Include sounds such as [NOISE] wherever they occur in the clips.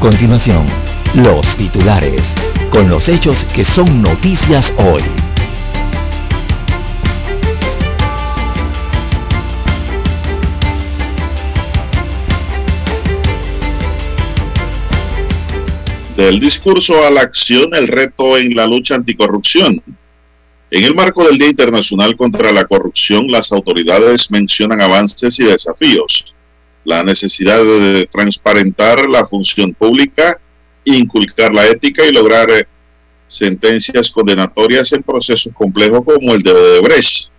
Continuación, los titulares, con los hechos que son noticias hoy. Del discurso a la acción, el reto en la lucha anticorrupción. En el marco del Día Internacional contra la Corrupción, las autoridades mencionan avances y desafíos la necesidad de transparentar la función pública, inculcar la ética y lograr eh, sentencias condenatorias en procesos complejos como el de Odebrecht.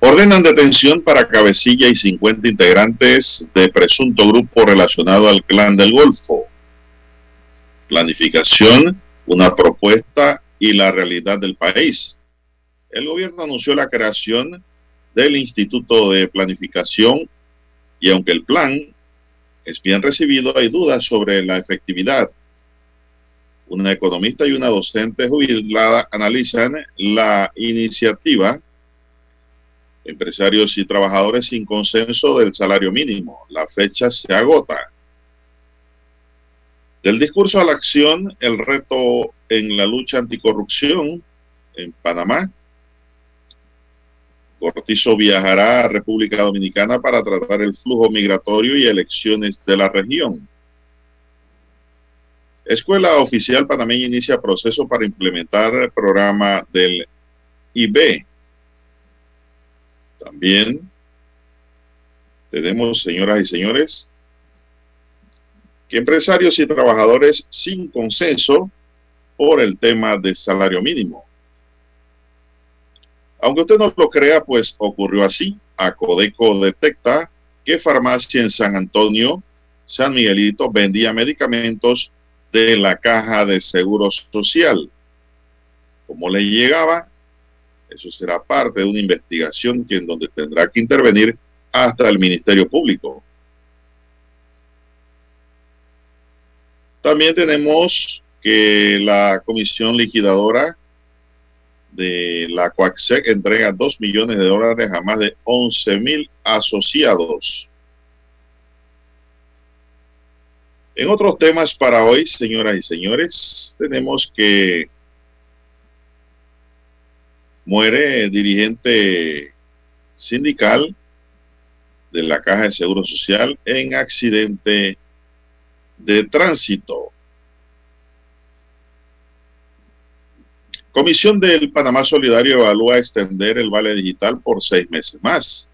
Ordenan detención para Cabecilla y 50 integrantes de presunto grupo relacionado al clan del Golfo. Planificación, una propuesta y la realidad del país. El gobierno anunció la creación del Instituto de Planificación y aunque el plan es bien recibido, hay dudas sobre la efectividad. Una economista y una docente jubilada analizan la iniciativa. Empresarios y trabajadores sin consenso del salario mínimo. La fecha se agota. Del discurso a la acción, el reto en la lucha anticorrupción en Panamá Cortizo viajará a República Dominicana para tratar el flujo migratorio y elecciones de la región. Escuela Oficial Panameña inicia proceso para implementar el programa del IB. También tenemos, señoras y señores, que empresarios y trabajadores sin consenso por el tema de salario mínimo. Aunque usted no lo crea, pues ocurrió así. Acodeco detecta que farmacia en San Antonio, San Miguelito, vendía medicamentos de la caja de seguro social. ¿Cómo le llegaba? Eso será parte de una investigación que en donde tendrá que intervenir hasta el Ministerio Público. También tenemos que la comisión liquidadora de la Coaxec entrega 2 millones de dólares a más de 11 mil asociados. En otros temas para hoy, señoras y señores, tenemos que muere dirigente sindical de la Caja de Seguro Social en accidente de tránsito. Comisión del Panamá Solidario evalúa extender el vale digital por seis meses más.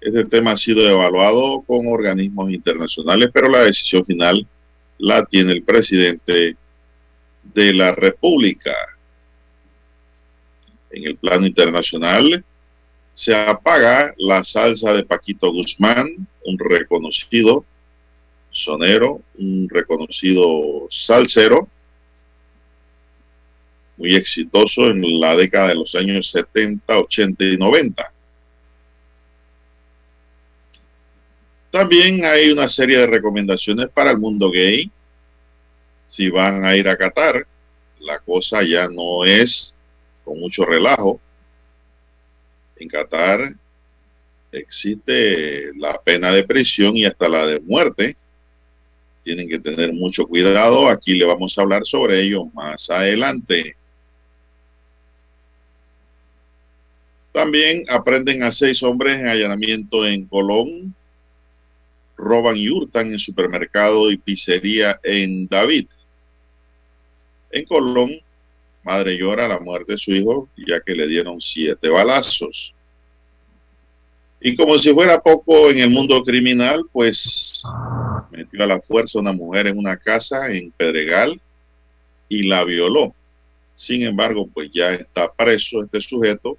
Este tema ha sido evaluado con organismos internacionales, pero la decisión final la tiene el presidente de la República. En el plano internacional se apaga la salsa de Paquito Guzmán, un reconocido sonero, un reconocido salsero, muy exitoso en la década de los años 70, 80 y 90. También hay una serie de recomendaciones para el mundo gay. Si van a ir a Qatar, la cosa ya no es con mucho relajo. En Qatar existe la pena de prisión y hasta la de muerte. Tienen que tener mucho cuidado. Aquí le vamos a hablar sobre ello más adelante. También aprenden a seis hombres en allanamiento en Colón. Roban y hurtan en supermercado y pizzería en David. En Colón, madre llora la muerte de su hijo ya que le dieron siete balazos. Y como si fuera poco en el mundo criminal, pues metió a la fuerza una mujer en una casa en Pedregal y la violó. Sin embargo, pues ya está preso este sujeto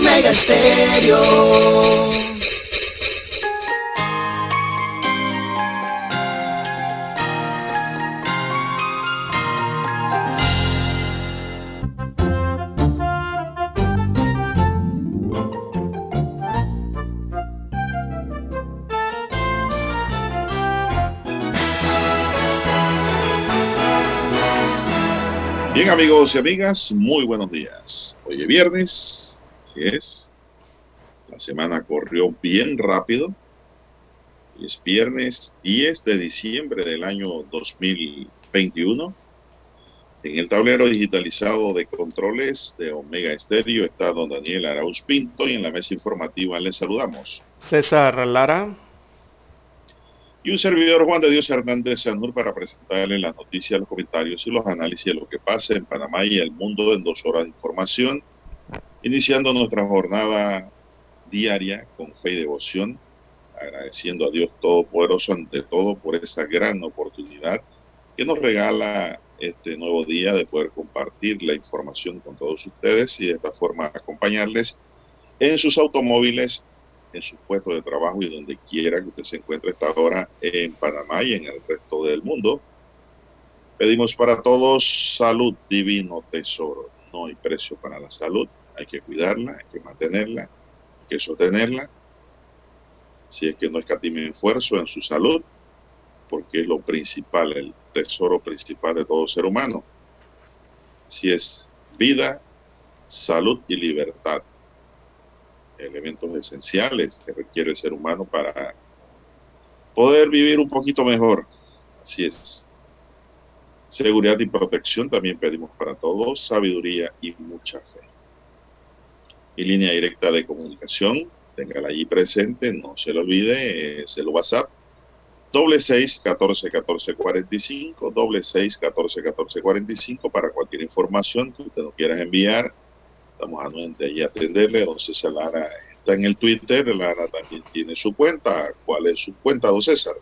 Omega Stereo. Bien amigos y amigas, muy buenos días. Hoy es viernes Así es. La semana corrió bien rápido. Y es viernes 10 de diciembre del año 2021. En el tablero digitalizado de controles de Omega Estéreo está don Daniel Arauz Pinto y en la mesa informativa les saludamos. César Lara. Y un servidor Juan de Dios Hernández Sanur para presentarle las noticias, los comentarios y los análisis de lo que pasa en Panamá y el mundo en dos horas de información Iniciando nuestra jornada diaria con fe y devoción, agradeciendo a Dios Todopoderoso ante todo por esa gran oportunidad que nos regala este nuevo día de poder compartir la información con todos ustedes y de esta forma acompañarles en sus automóviles, en su puesto de trabajo y donde quiera que usted se encuentre esta hora en Panamá y en el resto del mundo. Pedimos para todos salud, divino tesoro. No hay precio para la salud hay que cuidarla, hay que mantenerla, hay que sostenerla. Si es que no escatime esfuerzo en su salud, porque es lo principal, el tesoro principal de todo ser humano. Si es vida, salud y libertad. Elementos esenciales que requiere el ser humano para poder vivir un poquito mejor. Así es. Seguridad y protección también pedimos para todos, sabiduría y mucha fe línea directa de comunicación. Téngala allí presente, no se lo olvide, es el WhatsApp. Doble seis catorce catorce cuarenta y cinco, doble seis catorce catorce cuarenta y cinco para cualquier información que usted nos quiera enviar. Estamos anuente allí a atenderle. Don César Lara está en el Twitter. Lara también tiene su cuenta. ¿Cuál es su cuenta, don César?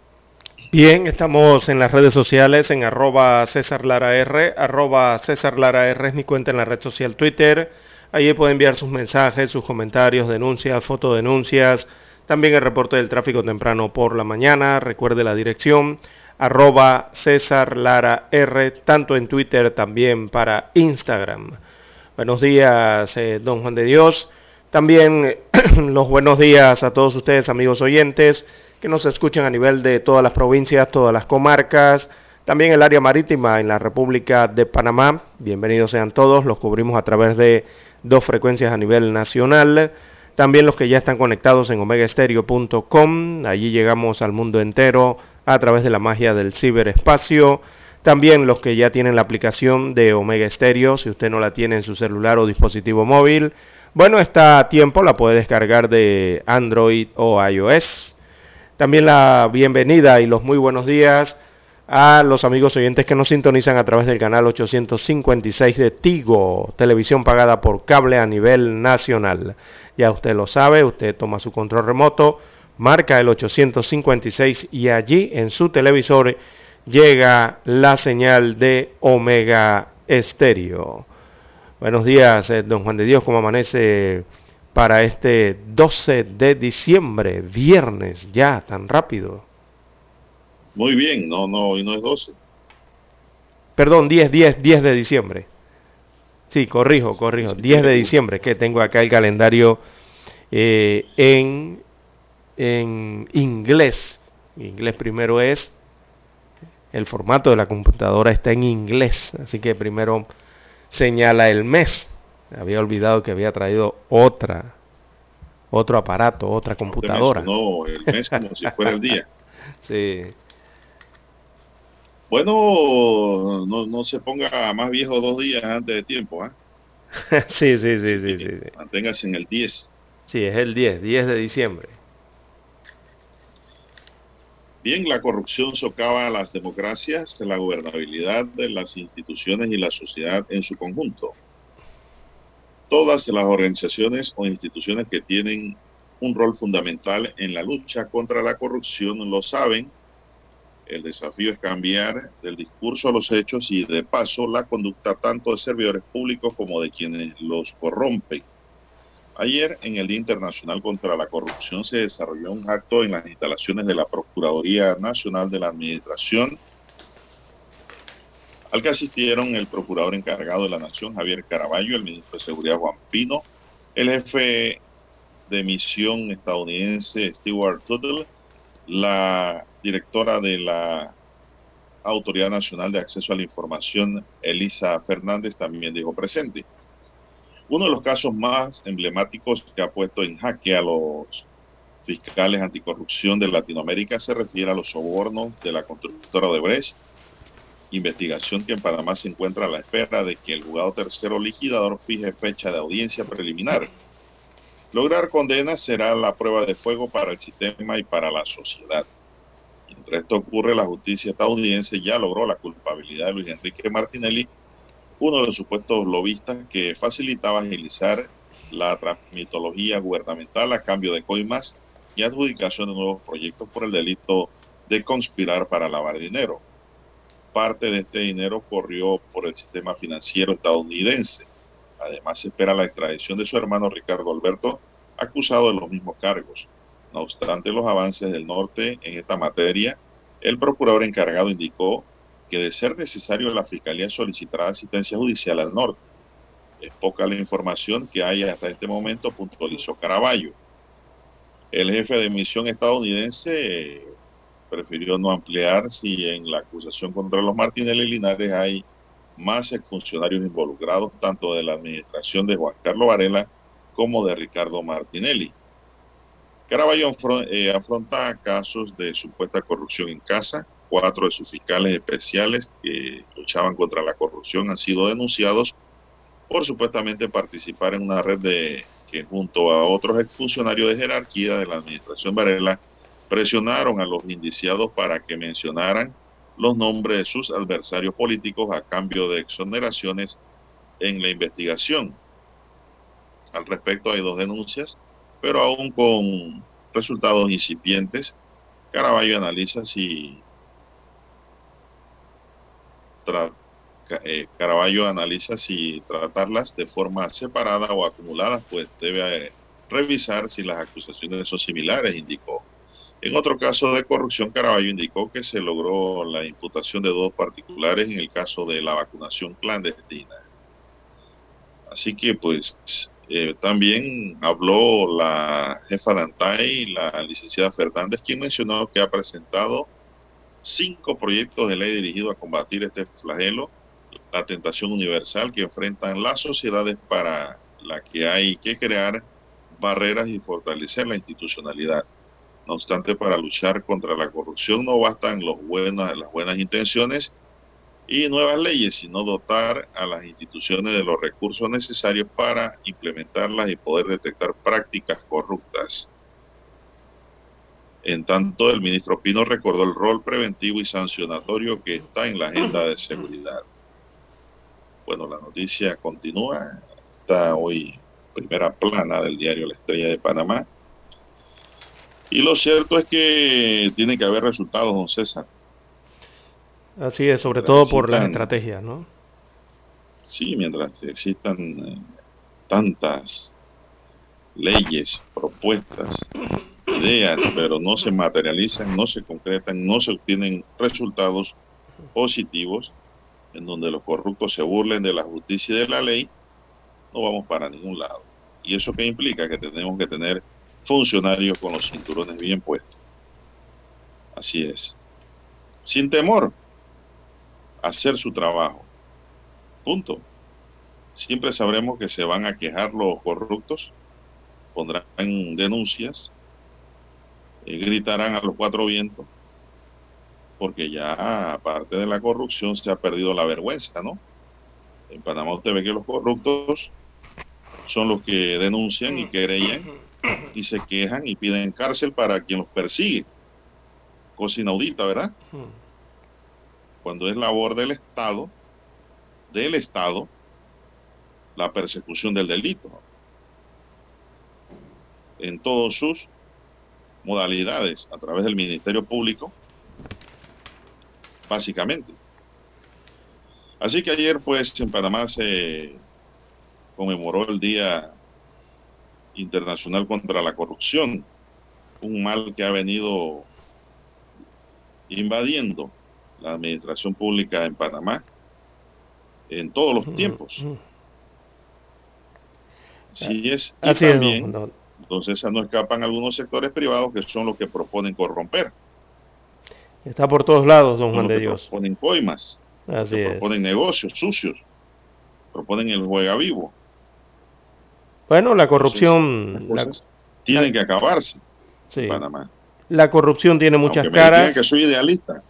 Bien, estamos en las redes sociales en arroba César Lara R, arroba César Lara R es mi cuenta en la red social Twitter Allí puede enviar sus mensajes, sus comentarios, denuncias, fotodenuncias, también el reporte del tráfico temprano por la mañana. Recuerde la dirección arroba César Lara R, tanto en Twitter también para Instagram. Buenos días, eh, don Juan de Dios. También [CLEARS THROAT] los buenos días a todos ustedes, amigos oyentes, que nos escuchan a nivel de todas las provincias, todas las comarcas, también el área marítima en la República de Panamá. Bienvenidos sean todos, los cubrimos a través de dos frecuencias a nivel nacional. También los que ya están conectados en omegaestereo.com, allí llegamos al mundo entero a través de la magia del ciberespacio. También los que ya tienen la aplicación de Omega Stereo, si usted no la tiene en su celular o dispositivo móvil, bueno, está a tiempo, la puede descargar de Android o iOS. También la bienvenida y los muy buenos días a los amigos oyentes que nos sintonizan a través del canal 856 de Tigo, televisión pagada por cable a nivel nacional. Ya usted lo sabe, usted toma su control remoto, marca el 856 y allí en su televisor llega la señal de Omega Estéreo. Buenos días, eh, don Juan de Dios, ¿cómo amanece para este 12 de diciembre, viernes, ya, tan rápido. Muy bien, no, no, hoy no es 12. Perdón, 10, 10, 10 de diciembre. Sí, corrijo, corrijo. 10 de diciembre, que tengo acá el calendario eh, en, en inglés. Inglés primero es, el formato de la computadora está en inglés, así que primero señala el mes había olvidado que había traído otra, otro aparato, otra computadora. No, el mes como si fuera el día. [LAUGHS] Sí. Bueno, no, no, se ponga más viejo dos días antes de tiempo, ¿ah? [LAUGHS] sí, sí, sí, sí, sí, Manténgase en el 10. Sí, es el 10, 10 de diciembre. Bien, la corrupción socava las democracias, la gobernabilidad de las instituciones y la sociedad en su conjunto. Todas las organizaciones o instituciones que tienen un rol fundamental en la lucha contra la corrupción lo saben. El desafío es cambiar del discurso a los hechos y de paso la conducta tanto de servidores públicos como de quienes los corrompen. Ayer, en el Día Internacional contra la Corrupción, se desarrolló un acto en las instalaciones de la Procuraduría Nacional de la Administración al que asistieron el procurador encargado de la Nación, Javier Caraballo, el ministro de Seguridad, Juan Pino, el jefe de misión estadounidense, Stewart Tuttle, la directora de la Autoridad Nacional de Acceso a la Información, Elisa Fernández, también dijo presente. Uno de los casos más emblemáticos que ha puesto en jaque a los fiscales anticorrupción de Latinoamérica se refiere a los sobornos de la constructora de Brecht investigación que en Panamá se encuentra a la espera de que el juzgado tercero liquidador fije fecha de audiencia preliminar. Lograr condena será la prueba de fuego para el sistema y para la sociedad. Mientras esto ocurre, la justicia estadounidense ya logró la culpabilidad de Luis Enrique Martinelli, uno de los supuestos lobistas que facilitaba agilizar la transmitología gubernamental a cambio de coimas y adjudicación de nuevos proyectos por el delito de conspirar para lavar dinero parte de este dinero corrió por el sistema financiero estadounidense. Además, se espera la extradición de su hermano Ricardo Alberto, acusado de los mismos cargos. No obstante los avances del norte en esta materia, el procurador encargado indicó que de ser necesario la Fiscalía solicitará asistencia judicial al norte. Es poca la información que hay hasta este momento, puntualizó Caraballo. El jefe de misión estadounidense prefirió no ampliar si en la acusación contra los Martinelli Linares hay más funcionarios involucrados, tanto de la administración de Juan Carlos Varela como de Ricardo Martinelli. Caraballo eh, afronta casos de supuesta corrupción en casa. Cuatro de sus fiscales especiales que luchaban contra la corrupción han sido denunciados por supuestamente participar en una red de que junto a otros exfuncionarios de jerarquía de la administración Varela presionaron a los indiciados para que mencionaran los nombres de sus adversarios políticos a cambio de exoneraciones en la investigación. Al respecto hay dos denuncias, pero aún con resultados incipientes, Caraballo analiza si eh, Caraballo analiza si tratarlas de forma separada o acumulada, pues debe eh, revisar si las acusaciones son similares, indicó. En otro caso de corrupción, Caraballo indicó que se logró la imputación de dos particulares en el caso de la vacunación clandestina. Así que pues eh, también habló la jefa de ANTAI, la licenciada Fernández, quien mencionó que ha presentado cinco proyectos de ley dirigidos a combatir este flagelo, la tentación universal que enfrentan las sociedades para la que hay que crear barreras y fortalecer la institucionalidad. No obstante, para luchar contra la corrupción no bastan las buenas intenciones y nuevas leyes, sino dotar a las instituciones de los recursos necesarios para implementarlas y poder detectar prácticas corruptas. En tanto, el ministro Pino recordó el rol preventivo y sancionatorio que está en la agenda de seguridad. Bueno, la noticia continúa. Está hoy primera plana del diario La Estrella de Panamá. Y lo cierto es que tiene que haber resultados, don César. Así es, sobre todo por las estrategias, ¿no? Sí, mientras existan eh, tantas leyes, propuestas, ideas, pero no se materializan, no se concretan, no se obtienen resultados positivos en donde los corruptos se burlen de la justicia y de la ley, no vamos para ningún lado. ¿Y eso qué implica? Que tenemos que tener funcionarios con los cinturones bien puestos. Así es. Sin temor a hacer su trabajo. Punto. Siempre sabremos que se van a quejar los corruptos, pondrán denuncias, y gritarán a los cuatro vientos, porque ya aparte de la corrupción se ha perdido la vergüenza, ¿no? En Panamá usted ve que los corruptos son los que denuncian y querellan y se quejan y piden cárcel para quien los persigue. Cosa inaudita, ¿verdad? Cuando es labor del Estado, del Estado, la persecución del delito. En todos sus modalidades, a través del Ministerio Público, básicamente. Así que ayer, pues, en Panamá se conmemoró el Día Internacional contra la Corrupción, un mal que ha venido invadiendo la administración pública en Panamá en todos los tiempos. Así es. Y también, entonces no escapan algunos sectores privados que son los que proponen corromper. Está por todos lados, don Juan de Dios. Proponen coimas, Así es. proponen negocios sucios, proponen el juega vivo. Bueno, la corrupción... La, tienen que acabarse sí. en Panamá. La corrupción tiene muchas Aunque caras. Me que soy idealista,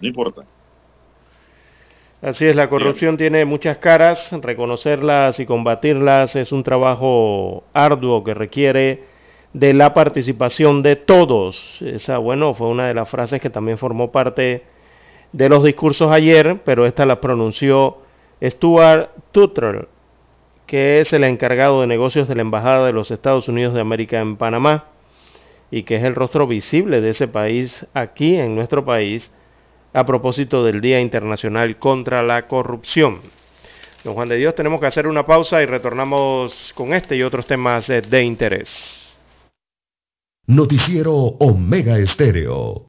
no importa. Así es, la corrupción Bien. tiene muchas caras, reconocerlas y combatirlas es un trabajo arduo que requiere de la participación de todos. Esa, bueno, fue una de las frases que también formó parte de los discursos ayer, pero esta la pronunció Stuart Tuttle, que es el encargado de negocios de la Embajada de los Estados Unidos de América en Panamá y que es el rostro visible de ese país aquí en nuestro país a propósito del Día Internacional contra la Corrupción. Don Juan de Dios, tenemos que hacer una pausa y retornamos con este y otros temas de interés. Noticiero Omega Estéreo.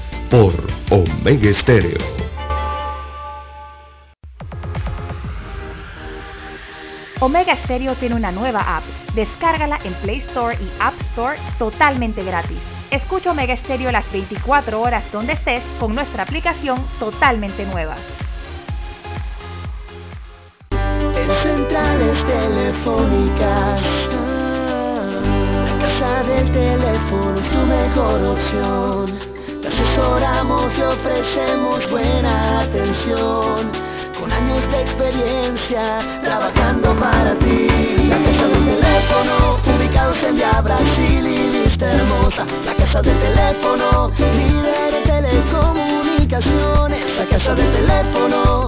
Por Omega Estéreo. Omega Stereo tiene una nueva app. Descárgala en Play Store y App Store totalmente gratis. Escucha Omega Stereo las 24 horas donde estés con nuestra aplicación totalmente nueva. En centrales telefónicas, la casa del teléfono es tu mejor opción. Te asesoramos y ofrecemos buena atención con años de experiencia trabajando para ti. La casa del teléfono, ubicados en Via Brasil y lista hermosa. La casa del teléfono, líder en telecomunicaciones. La casa del teléfono,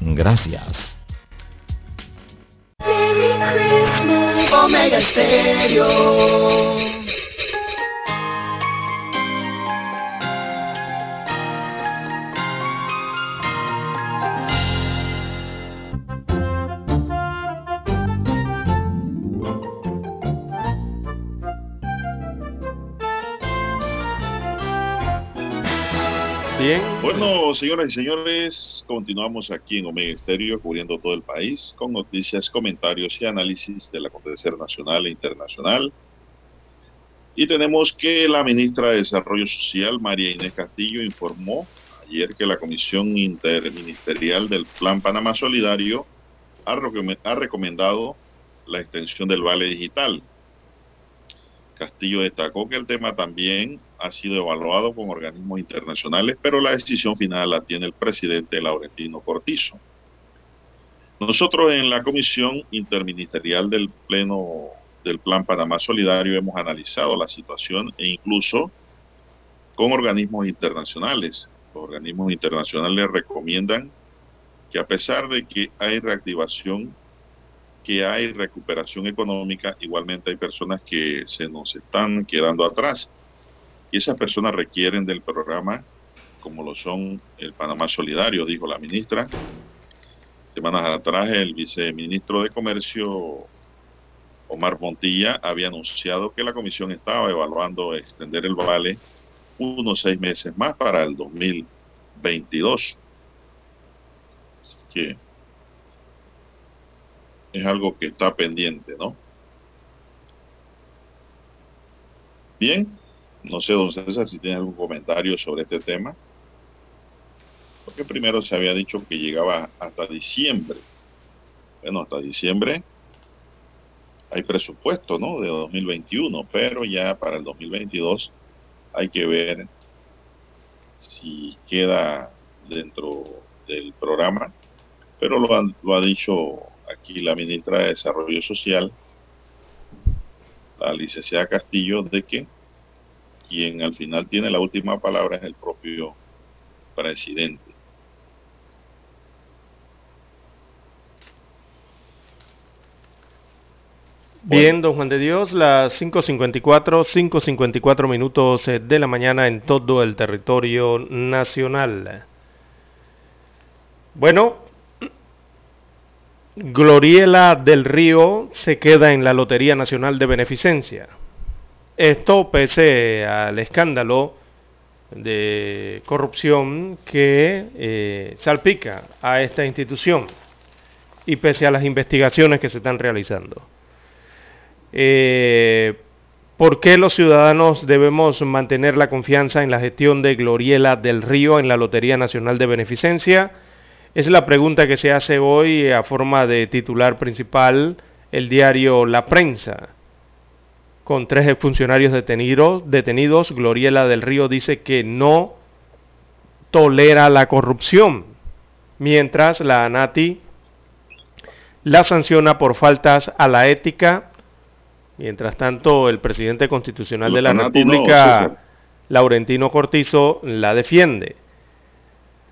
Gracias. Omega Stereo. Bueno, señoras y señores, continuamos aquí en Omega Estéreo cubriendo todo el país con noticias, comentarios y análisis del acontecer nacional e internacional. Y tenemos que la ministra de Desarrollo Social, María Inés Castillo, informó ayer que la Comisión Interministerial del Plan Panamá Solidario ha recomendado la extensión del vale digital. Castillo destacó que el tema también ha sido evaluado con organismos internacionales, pero la decisión final la tiene el presidente Laurentino Cortizo. Nosotros en la Comisión Interministerial del Pleno del Plan Panamá Solidario hemos analizado la situación e incluso con organismos internacionales. Los organismos internacionales recomiendan que a pesar de que hay reactivación, que hay recuperación económica, igualmente hay personas que se nos están quedando atrás. Esas personas requieren del programa como lo son el Panamá Solidario, dijo la ministra. Semanas atrás el viceministro de Comercio, Omar Montilla, había anunciado que la comisión estaba evaluando extender el vale unos seis meses más para el 2022 que es algo que está pendiente, ¿no? Bien, no sé, don César, si tiene algún comentario sobre este tema. Porque primero se había dicho que llegaba hasta diciembre. Bueno, hasta diciembre hay presupuesto, ¿no? De 2021, pero ya para el 2022 hay que ver si queda dentro del programa pero lo ha, lo ha dicho aquí la ministra de Desarrollo Social, la licenciada Castillo, de que quien al final tiene la última palabra es el propio presidente. Bien, don Juan de Dios, las 5.54, 5.54 minutos eh, de la mañana en todo el territorio nacional. Bueno, Gloriela del Río se queda en la Lotería Nacional de Beneficencia. Esto pese al escándalo de corrupción que eh, salpica a esta institución y pese a las investigaciones que se están realizando. Eh, ¿Por qué los ciudadanos debemos mantener la confianza en la gestión de Gloriela del Río en la Lotería Nacional de Beneficencia? Es la pregunta que se hace hoy a forma de titular principal el diario La Prensa. Con tres exfuncionarios detenidos, detenidos, Gloriela del Río dice que no tolera la corrupción, mientras la ANATI la sanciona por faltas a la ética. Mientras tanto, el presidente constitucional de la República, Laurentino Cortizo, la defiende.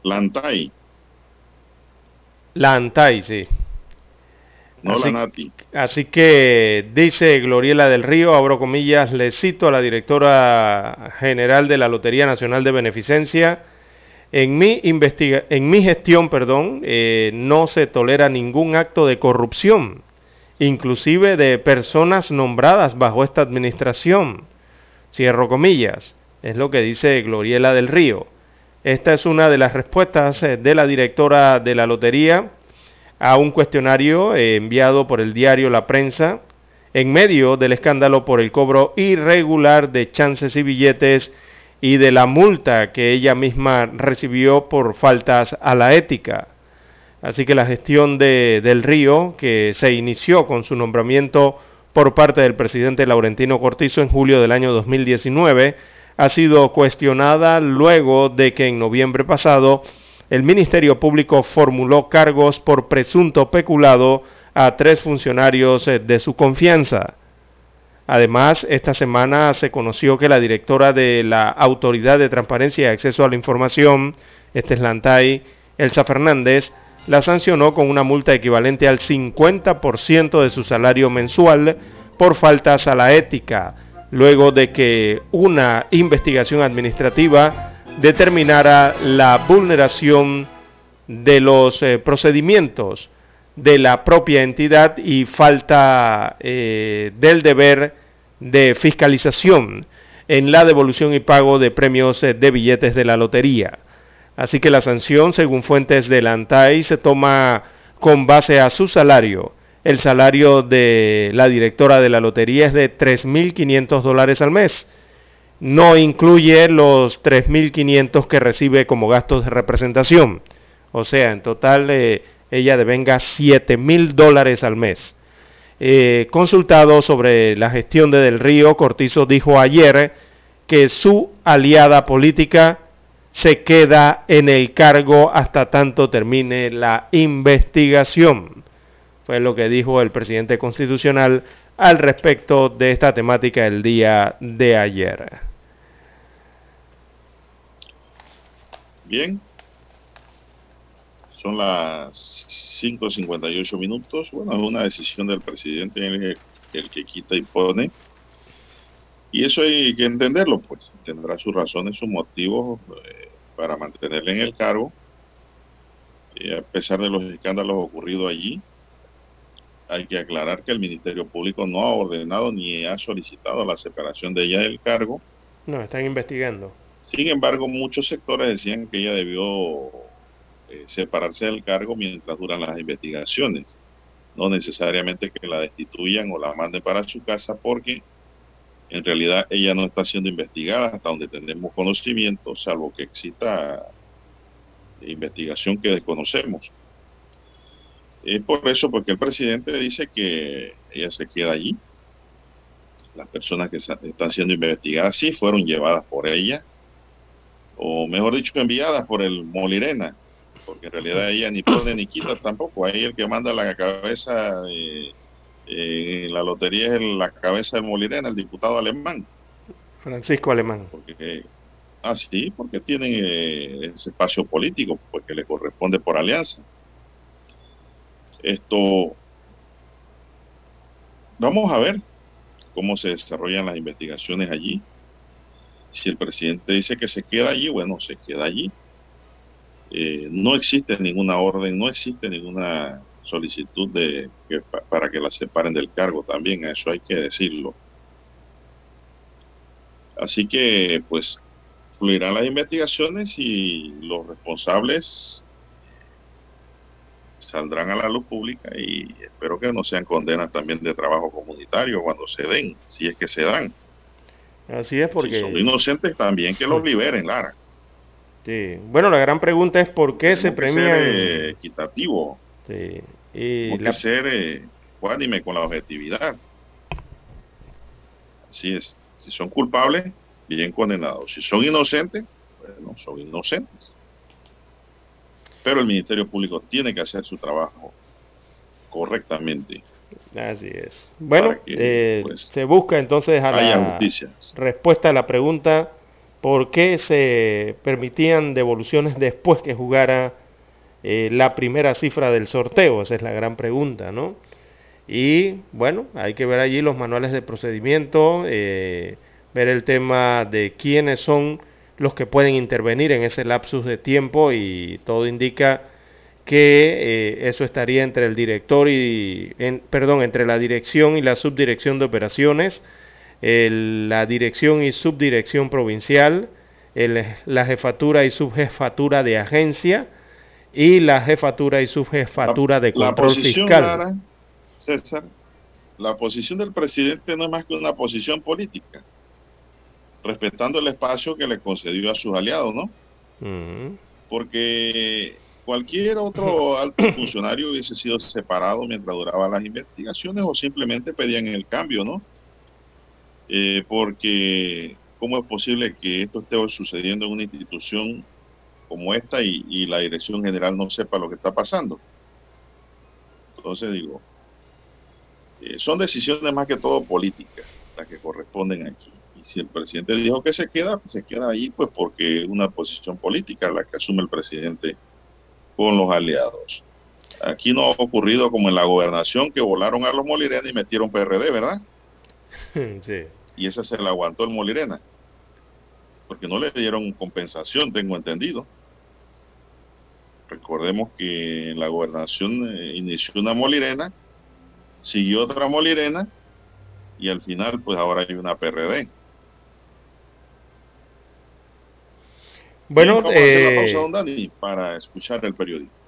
Lantay. La ANTAI, sí. No así, la NATI. Así que dice Gloriela del Río, abro comillas, le cito a la directora general de la Lotería Nacional de Beneficencia, en mi, investiga en mi gestión perdón, eh, no se tolera ningún acto de corrupción, inclusive de personas nombradas bajo esta administración. Cierro comillas, es lo que dice Gloriela del Río. Esta es una de las respuestas eh, de la directora de la lotería a un cuestionario eh, enviado por el diario La Prensa en medio del escándalo por el cobro irregular de chances y billetes y de la multa que ella misma recibió por faltas a la ética. Así que la gestión de, del río, que se inició con su nombramiento por parte del presidente Laurentino Cortizo en julio del año 2019, ha sido cuestionada luego de que en noviembre pasado el Ministerio Público formuló cargos por presunto peculado a tres funcionarios eh, de su confianza. Además, esta semana se conoció que la directora de la Autoridad de Transparencia y Acceso a la Información, este es Lantay, Elsa Fernández, la sancionó con una multa equivalente al 50% de su salario mensual por faltas a la ética, luego de que una investigación administrativa determinara la vulneración de los eh, procedimientos de la propia entidad y falta eh, del deber de fiscalización en la devolución y pago de premios eh, de billetes de la lotería. Así que la sanción, según fuentes del ANTAI, se toma con base a su salario. El salario de la directora de la lotería es de 3.500 dólares al mes. No incluye los 3.500 que recibe como gastos de representación. O sea, en total eh, ella devenga 7.000 dólares al mes. Eh, consultado sobre la gestión de Del Río, Cortizo dijo ayer que su aliada política se queda en el cargo hasta tanto termine la investigación. Fue lo que dijo el presidente constitucional al respecto de esta temática el día de ayer. Bien, son las 5.58 minutos. Bueno, es una decisión del presidente el, el que quita y pone. Y eso hay que entenderlo, pues tendrá sus razones, sus motivos eh, para mantenerle en el cargo. Y a pesar de los escándalos ocurridos allí, hay que aclarar que el Ministerio Público no ha ordenado ni ha solicitado la separación de ella del cargo. No, están investigando. Sin embargo, muchos sectores decían que ella debió eh, separarse del cargo mientras duran las investigaciones. No necesariamente que la destituyan o la manden para su casa porque en realidad ella no está siendo investigada hasta donde tenemos conocimiento, salvo que exista investigación que desconocemos. Es por eso, porque el presidente dice que ella se queda allí. Las personas que están siendo investigadas sí fueron llevadas por ella, o mejor dicho, enviadas por el Molirena, porque en realidad ella ni pone ni quita tampoco. Ahí el que manda la cabeza en la lotería es la cabeza del Molirena, el diputado alemán. Francisco Alemán. Porque, ah, sí, porque tienen eh, ese espacio político, pues que le corresponde por alianza. Esto, vamos a ver cómo se desarrollan las investigaciones allí. Si el presidente dice que se queda allí, bueno, se queda allí. Eh, no existe ninguna orden, no existe ninguna solicitud de que, para que la separen del cargo también, eso hay que decirlo. Así que, pues, fluirán las investigaciones y los responsables saldrán a la luz pública y espero que no sean condenas también de trabajo comunitario cuando se den, si es que se dan. Así es porque... Si son inocentes también que los liberen, Lara. Sí. Bueno, la gran pregunta es por qué se premia... Eh, equitativo. Sí. Y la... que ser eh, con la objetividad. Así es. Si son culpables, bien condenados. Si son inocentes, bueno, son inocentes. Pero el Ministerio Público tiene que hacer su trabajo correctamente. Así es. Bueno, eh, pues, se busca entonces a la respuesta a la pregunta por qué se permitían devoluciones después que jugara eh, la primera cifra del sorteo. Esa es la gran pregunta, ¿no? Y bueno, hay que ver allí los manuales de procedimiento, eh, ver el tema de quiénes son los que pueden intervenir en ese lapsus de tiempo y todo indica que eh, eso estaría entre el director y, en, perdón, entre la dirección y la subdirección de operaciones, el, la dirección y subdirección provincial, el, la jefatura y subjefatura de agencia y la jefatura y subjefatura de control la posición, fiscal. Lara, César, la posición del presidente no es más que una posición política respetando el espacio que le concedió a sus aliados, ¿no? Porque cualquier otro [COUGHS] alto funcionario hubiese sido separado mientras duraban las investigaciones o simplemente pedían el cambio, ¿no? Eh, porque ¿cómo es posible que esto esté sucediendo en una institución como esta y, y, la dirección general no sepa lo que está pasando? Entonces digo, eh, son decisiones más que todo políticas las que corresponden aquí si el presidente dijo que se queda, pues se queda ahí, pues porque es una posición política la que asume el presidente con los aliados. Aquí no ha ocurrido como en la gobernación que volaron a los Molirena y metieron PRD, ¿verdad? [LAUGHS] Sí. Y esa se la aguantó el Molirena. Porque no le dieron compensación, tengo entendido. Recordemos que en la gobernación eh, inició una Molirena, siguió otra Molirena y al final pues ahora hay una PRD. Bueno, vamos a hacer la pausa, don Dani, para escuchar el periódico.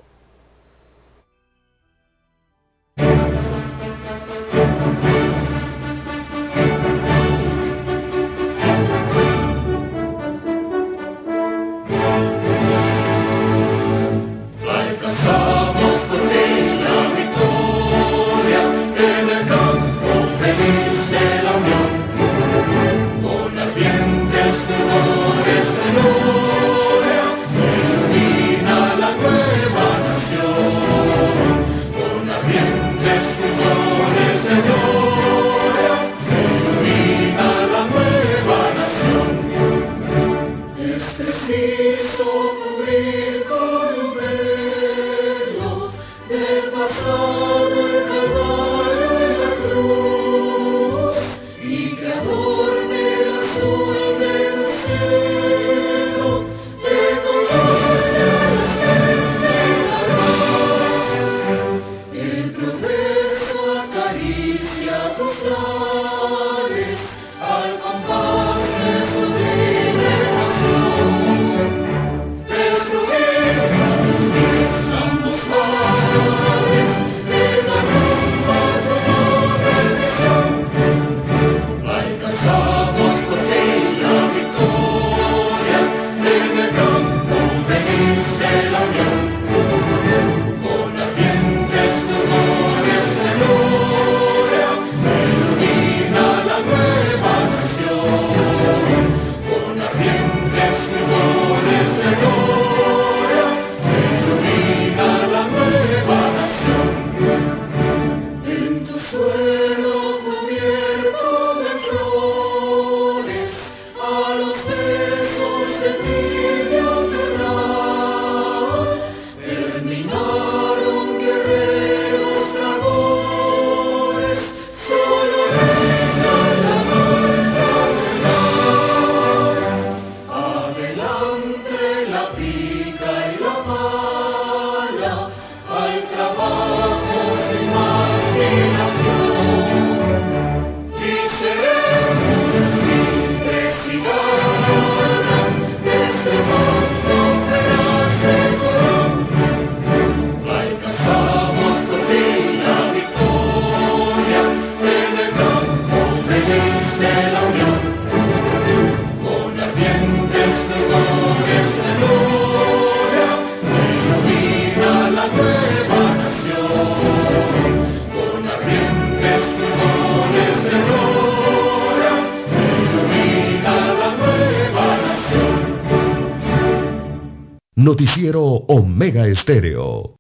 Omega Estéreo.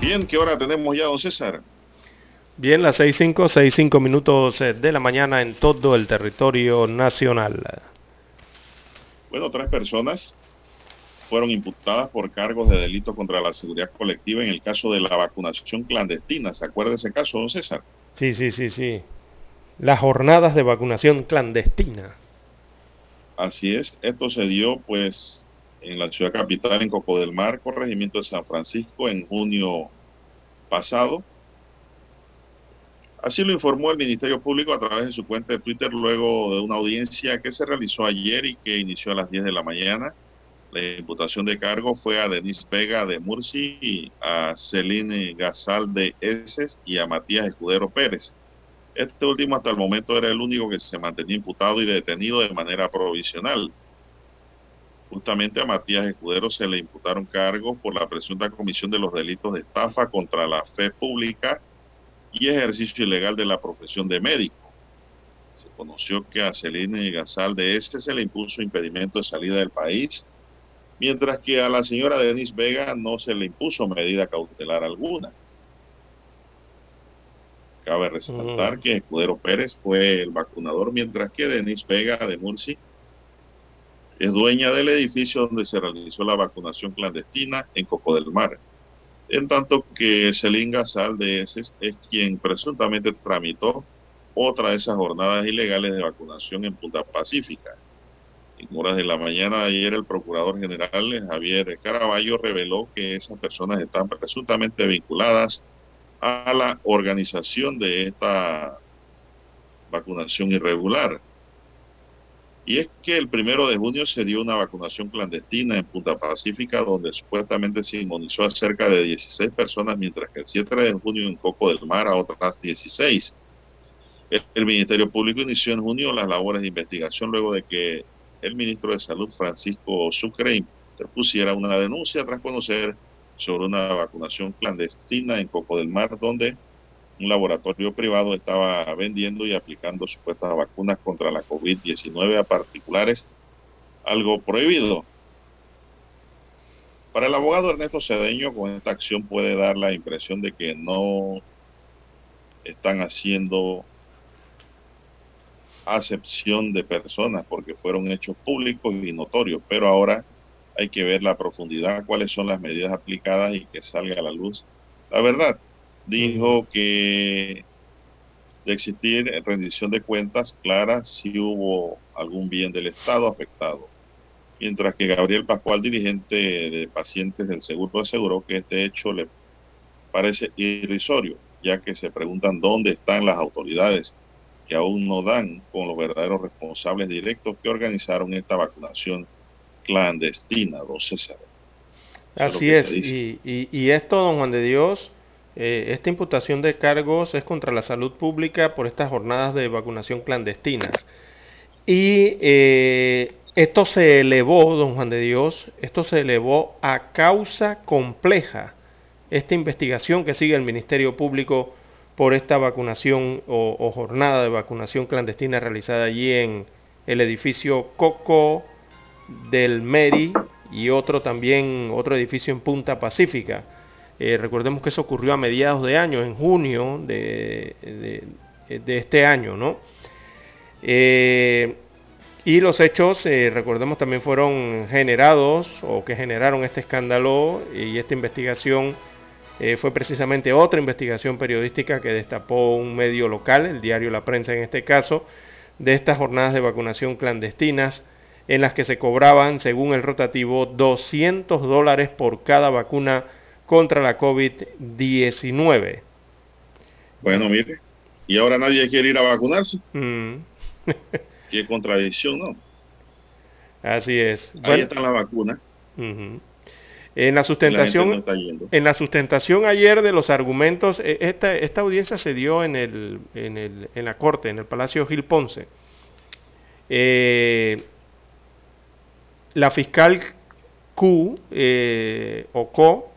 Bien, ¿qué hora tenemos ya, don César? Bien, las 6.5, 6.5 minutos eh, de la mañana en todo el territorio nacional. Bueno, tres personas fueron imputadas por cargos de delito contra la seguridad colectiva en el caso de la vacunación clandestina. ¿Se acuerda ese caso, don César? Sí, sí, sí, sí. Las jornadas de vacunación clandestina. Así es. Esto se dio, pues, en la ciudad capital, en Coco del Mar, corregimiento de San Francisco, en junio pasado Así lo informó el Ministerio Público a través de su cuenta de Twitter luego de una audiencia que se realizó ayer y que inició a las 10 de la mañana. La imputación de cargo fue a Denis Vega de Murci, a Celine Gazal de Eses y a Matías Escudero Pérez. Este último hasta el momento era el único que se mantenía imputado y detenido de manera provisional. Justamente a Matías Escudero se le imputaron cargos por la presunta comisión de los delitos de estafa contra la fe pública y ejercicio ilegal de la profesión de médico. Se conoció que a Celine Gazal de este se le impuso impedimento de salida del país, mientras que a la señora Denis Vega no se le impuso medida cautelar alguna. Cabe resaltar mm. que Escudero Pérez fue el vacunador, mientras que Denis Vega de Murci es dueña del edificio donde se realizó la vacunación clandestina en Coco del Mar. En tanto que Celín Gazal de ese es quien presuntamente tramitó otra de esas jornadas ilegales de vacunación en Punta Pacífica. En horas de la mañana de ayer, el procurador general Javier Caraballo reveló que esas personas están presuntamente vinculadas a la organización de esta vacunación irregular. Y es que el primero de junio se dio una vacunación clandestina en Punta Pacífica, donde supuestamente se inmunizó a cerca de 16 personas, mientras que el 7 de junio en Coco del Mar a otras 16. El, Ministerio Público inició en junio las labores de investigación luego de que el ministro de Salud, Francisco Sucre, interpusiera una denuncia tras conocer sobre una vacunación clandestina en Coco del Mar, donde un laboratorio privado estaba vendiendo y aplicando supuestas vacunas contra la COVID-19 a particulares, algo prohibido. Para el abogado Ernesto Cedeño, con esta acción puede dar la impresión de que no están haciendo acepción de personas porque fueron hechos públicos y notorios, pero ahora hay que ver la profundidad, cuáles son las medidas aplicadas y que salga a la luz la verdad. Dijo que de existir rendición de cuentas clara si hubo algún bien del Estado afectado. Mientras que Gabriel Pascual, dirigente de pacientes del seguro, aseguró que este hecho le parece irrisorio, ya que se preguntan dónde están las autoridades que aún no dan con los verdaderos responsables directos que organizaron esta vacunación clandestina, don César. Así es, y, esto, don Juan de Dios, eh, esta imputación de cargos es contra la salud pública por estas jornadas de vacunación clandestinas. Y eh, esto se elevó, don Juan de Dios, esto se elevó a causa compleja, esta investigación que sigue el Ministerio Público por esta vacunación o, jornada de vacunación clandestina realizada allí en el edificio Coco del Meri y otro también, otro edificio en Punta Pacífica. Eh, recordemos que eso ocurrió a mediados de año, en junio de, este año, ¿no? Eh, y los hechos, eh, recordemos, también fueron generados o que generaron este escándalo y esta investigación eh, fue precisamente otra investigación periodística que destapó un medio local, el diario La Prensa en este caso, de estas jornadas de vacunación clandestinas en las que se cobraban, según el rotativo, 200 dólares por cada vacuna contra la COVID-19. Bueno, mire, y ahora nadie quiere ir a vacunarse. Mm. [LAUGHS] Qué contradicción, ¿no? Así es. Ahí está la vacuna. En la sustentación, en la sustentación ayer de los argumentos, e, esta, esta audiencia se dio en, el, en, el, en la corte, en el Palacio Gil Ponce. Eh, la fiscal Q eh, o CO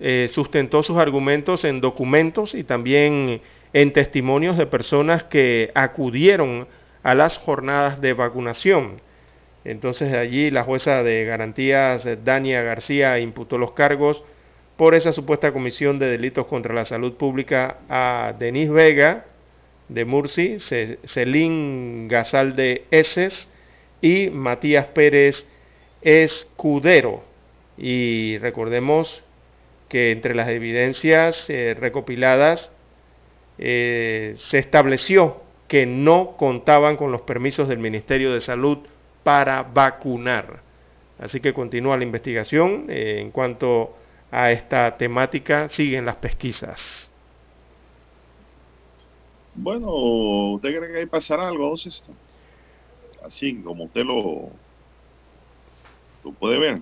eh, sustentó sus argumentos en documentos y también en testimonios de personas que acudieron a las jornadas de vacunación. Entonces allí la jueza de garantías, Dania García, imputó los cargos por esa supuesta comisión de delitos contra la salud pública a Denis Vega de Murci, Celín Gazal de Eses y Matías Pérez Escudero. Y recordemos que entre las evidencias eh, recopiladas eh, se estableció que no contaban con los permisos del Ministerio de Salud para vacunar. Así que continúa la investigación. Eh, en cuanto a esta temática, siguen las pesquisas. Bueno, ¿usted cree que ahí pasará algo, Así como usted lo, lo puede ver.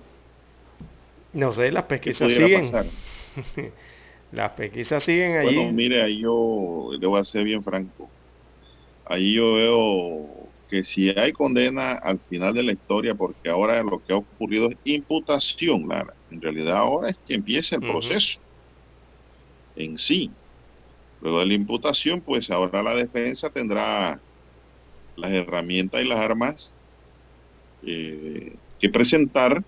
No sé, las pesquisas siguen. [LAUGHS] las pesquisas siguen allí. Bueno, mire, ahí yo le voy a ser bien franco. Ahí yo veo que si hay condena al final de la historia, porque ahora lo que ha ocurrido es imputación, Lara. En realidad ahora es que empieza el proceso en sí. Luego de la imputación, pues ahora la defensa tendrá las herramientas y las armas eh, que presentar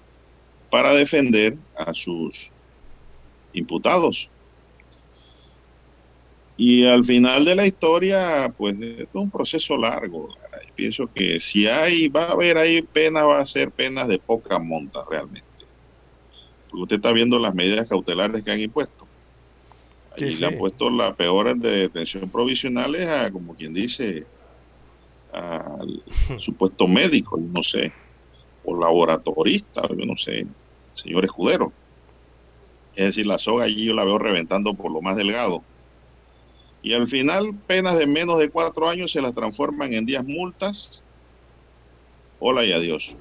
para defender a sus imputados. Y al final de la historia, pues esto es un proceso largo. Pienso que si hay, va a haber ahí pena, va a ser penas de poca monta realmente. Porque usted está viendo las medidas cautelares que han impuesto. Allí le han puesto las peores de detención provisionales a, como quien dice, al [LAUGHS] supuesto médico, no sé, o laboratorista, yo no sé, señor escudero. Es decir, la soga allí yo la veo reventando por lo más delgado. Y al final, penas de menos de cuatro años se las transforman en días multas. Hola y adiós.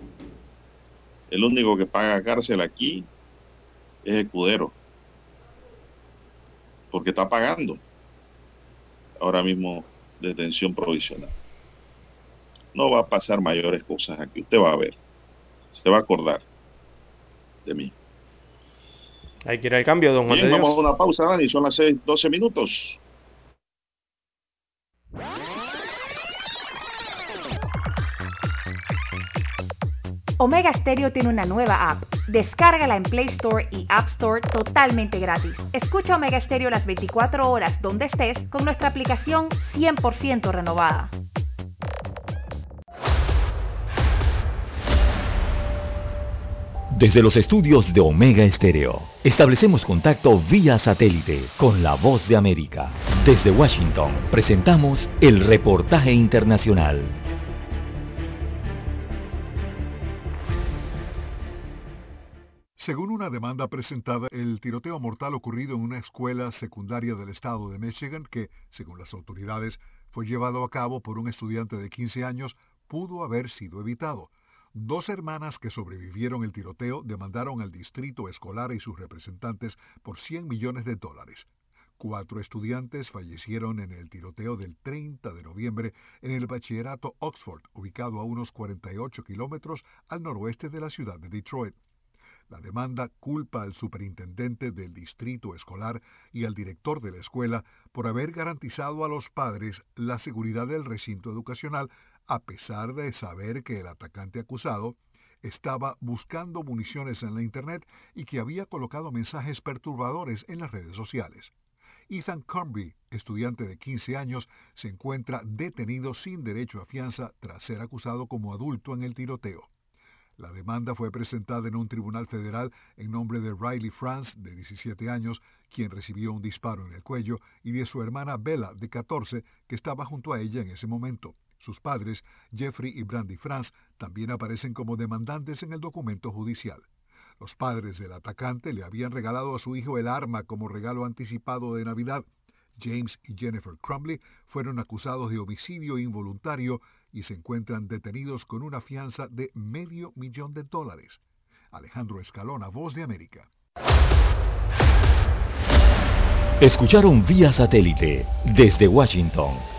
El único que paga cárcel aquí es escudero. Porque está pagando ahora mismo detención provisional. No va a pasar mayores cosas aquí. Usted va a ver. Se va a acordar de mí. Hay que ir al cambio, don Juan Bien, vamos a una pausa, Dani. Son las 6, 12 minutos. Omega Stereo tiene una nueva app. Descárgala en Play Store y App Store totalmente gratis. Escucha Omega Stereo las 24 horas donde estés con nuestra aplicación 100% renovada. Desde los estudios de Omega Stereo, establecemos contacto vía satélite con la voz de América. Desde Washington, presentamos el reportaje internacional. Según una demanda presentada, el tiroteo mortal ocurrido en una escuela secundaria del estado de Michigan, que, según las autoridades, fue llevado a cabo por un estudiante de 15 años, pudo haber sido evitado. Dos hermanas que sobrevivieron el tiroteo demandaron al distrito escolar y sus representantes por 100 millones de dólares. Cuatro estudiantes fallecieron en el tiroteo del 30 de noviembre en el bachillerato Oxford, ubicado a unos 48 kilómetros al noroeste de la ciudad de Detroit. La demanda culpa al superintendente del distrito escolar y al director de la escuela por haber garantizado a los padres la seguridad del recinto educacional a pesar de saber que el atacante acusado estaba buscando municiones en la Internet y que había colocado mensajes perturbadores en las redes sociales. Ethan Carnby, estudiante de 15 años, se encuentra detenido sin derecho a fianza tras ser acusado como adulto en el tiroteo. La demanda fue presentada en un tribunal federal en nombre de Riley France, de 17 años, quien recibió un disparo en el cuello, y de su hermana Bella, de 14, que estaba junto a ella en ese momento. Sus padres, Jeffrey y Brandy France, también aparecen como demandantes en el documento judicial. Los padres del atacante le habían regalado a su hijo el arma como regalo anticipado de Navidad. James y Jennifer Crumley fueron acusados de homicidio involuntario y se encuentran detenidos con una fianza de medio millón de dólares. Alejandro Escalona, Voz de América. Escucharon vía satélite desde Washington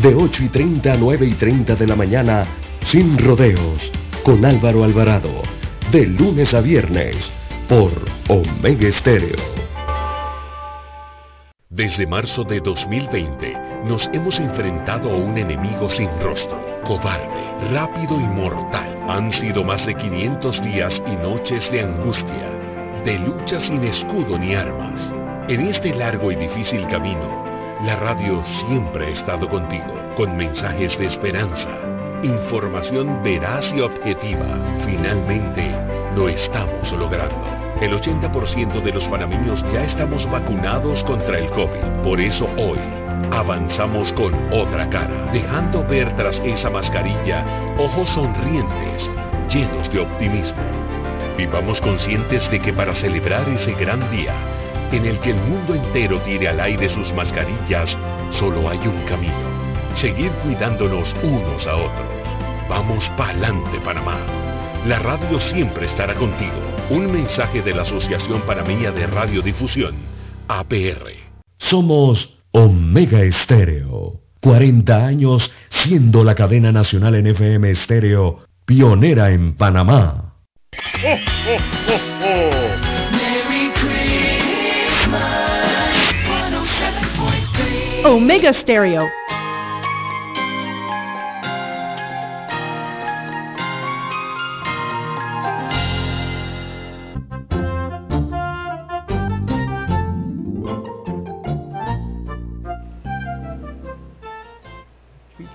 De 8 y 30 a 9 y 30 de la mañana. Sin rodeos. Con Álvaro Alvarado. De lunes a viernes. Por Omega Estéreo. Desde marzo de 2020 nos hemos enfrentado a un enemigo sin rostro, cobarde, rápido y mortal. Han sido más de 500 días y noches de angustia, de lucha sin escudo ni armas. En este largo y difícil camino, la radio siempre ha estado contigo, con mensajes de esperanza, información veraz y objetiva. Finalmente, lo estamos logrando. El 80% de los panameños ya estamos vacunados contra el COVID. Por eso hoy avanzamos con otra cara, dejando ver tras esa mascarilla ojos sonrientes, llenos de optimismo. Vivamos conscientes de que para celebrar ese gran día, en el que el mundo entero tire al aire sus mascarillas, solo hay un camino. Seguir cuidándonos unos a otros. Vamos pa'lante, Panamá. La radio siempre estará contigo. Un mensaje de la Asociación Panameña de Radiodifusión, APR. Somos Omega Estéreo. 40 años siendo la cadena nacional en FM Estéreo, pionera en Panamá. Merry Christmas, 107.3 Omega Stereo.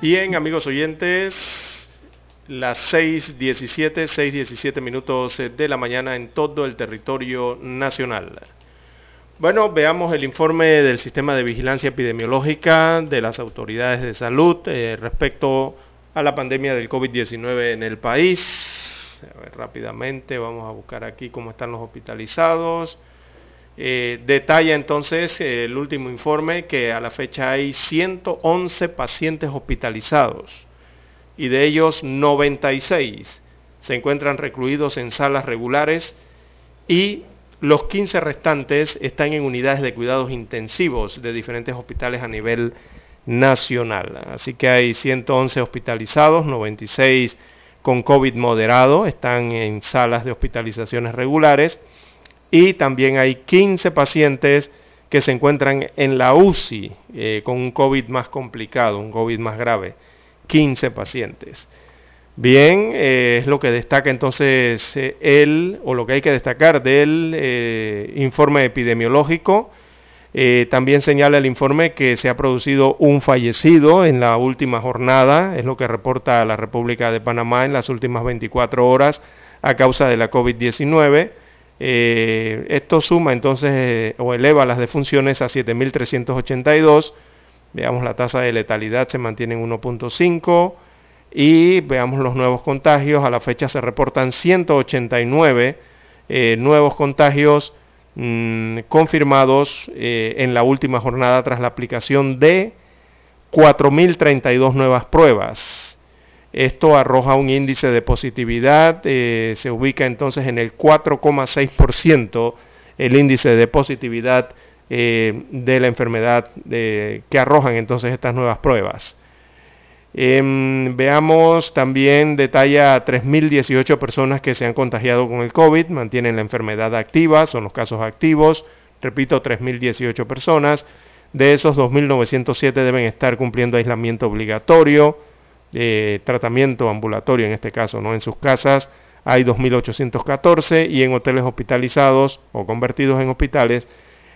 Bien, amigos oyentes, las 6.17, 6.17 minutos de la mañana en todo el territorio nacional. Bueno, veamos el informe del sistema de vigilancia epidemiológica de las autoridades de salud eh, respecto a la pandemia del COVID-19 en el país. A ver, rápidamente, vamos a buscar aquí cómo están los hospitalizados. Eh, detalla entonces el último informe que a la fecha hay 111 pacientes hospitalizados y de ellos 96 se encuentran recluidos en salas regulares y los 15 restantes están en unidades de cuidados intensivos de diferentes hospitales a nivel nacional. Así que hay 111 hospitalizados, 96 con COVID moderado, están en salas de hospitalizaciones regulares y también hay 15 pacientes que se encuentran en la UCI eh, con un COVID más complicado, un COVID más grave. 15 pacientes. Bien, eh, es lo que destaca entonces eh, él, o lo que hay que destacar del eh, informe epidemiológico. también señala el informe que se ha producido un fallecido en la última jornada, es lo que reporta la República de Panamá en las últimas 24 horas a causa de la COVID-19. esto suma entonces o eleva las defunciones a 7.382 Veamos la tasa de letalidad se mantiene en 1.5 y veamos los nuevos contagios. A la fecha se reportan 189 eh, nuevos contagios mm, confirmados eh, en la última jornada tras la aplicación de 4.032 nuevas pruebas. Esto arroja un índice de positividad, eh, se ubica entonces en el 4,6% el índice de positividad eh, de la enfermedad que arrojan entonces estas nuevas pruebas. Em, veamos también, detalla 3.018 personas que se han contagiado con el COVID, mantienen la enfermedad activa, son los casos activos, repito, 3.018 personas. De esos 2.907 deben estar cumpliendo aislamiento obligatorio, eh, tratamiento ambulatorio en este caso, ¿no? En sus casas hay 2.814 y en hoteles hospitalizados o convertidos en hospitales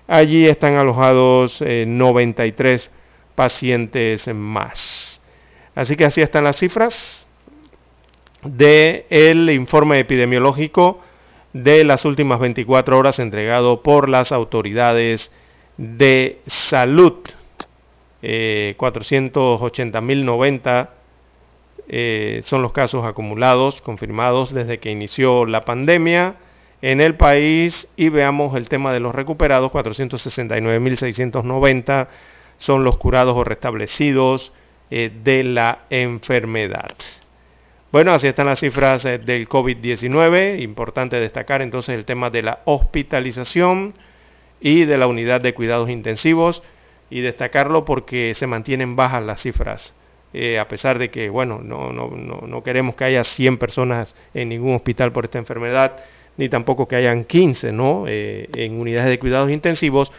Allí están alojados 93 eh, pacientes más. Así que así están las cifras del informe epidemiológico de las últimas 24 horas entregado por las autoridades de salud. 480.090 eh, eh, son los casos acumulados, confirmados desde que inició la pandemia en el país y veamos el tema de los recuperados, 469.690 son los curados o restablecidos eh, de la enfermedad. Bueno, así están las cifras eh, del COVID-19. Importante destacar entonces el tema de la hospitalización y de la unidad de cuidados intensivos y destacarlo porque se mantienen bajas las cifras. Eh, a pesar de que, bueno, no, no, no, no queremos que haya 100 personas en ningún hospital por esta enfermedad, ni tampoco que hayan 15 ¿no? En unidades de cuidados intensivos,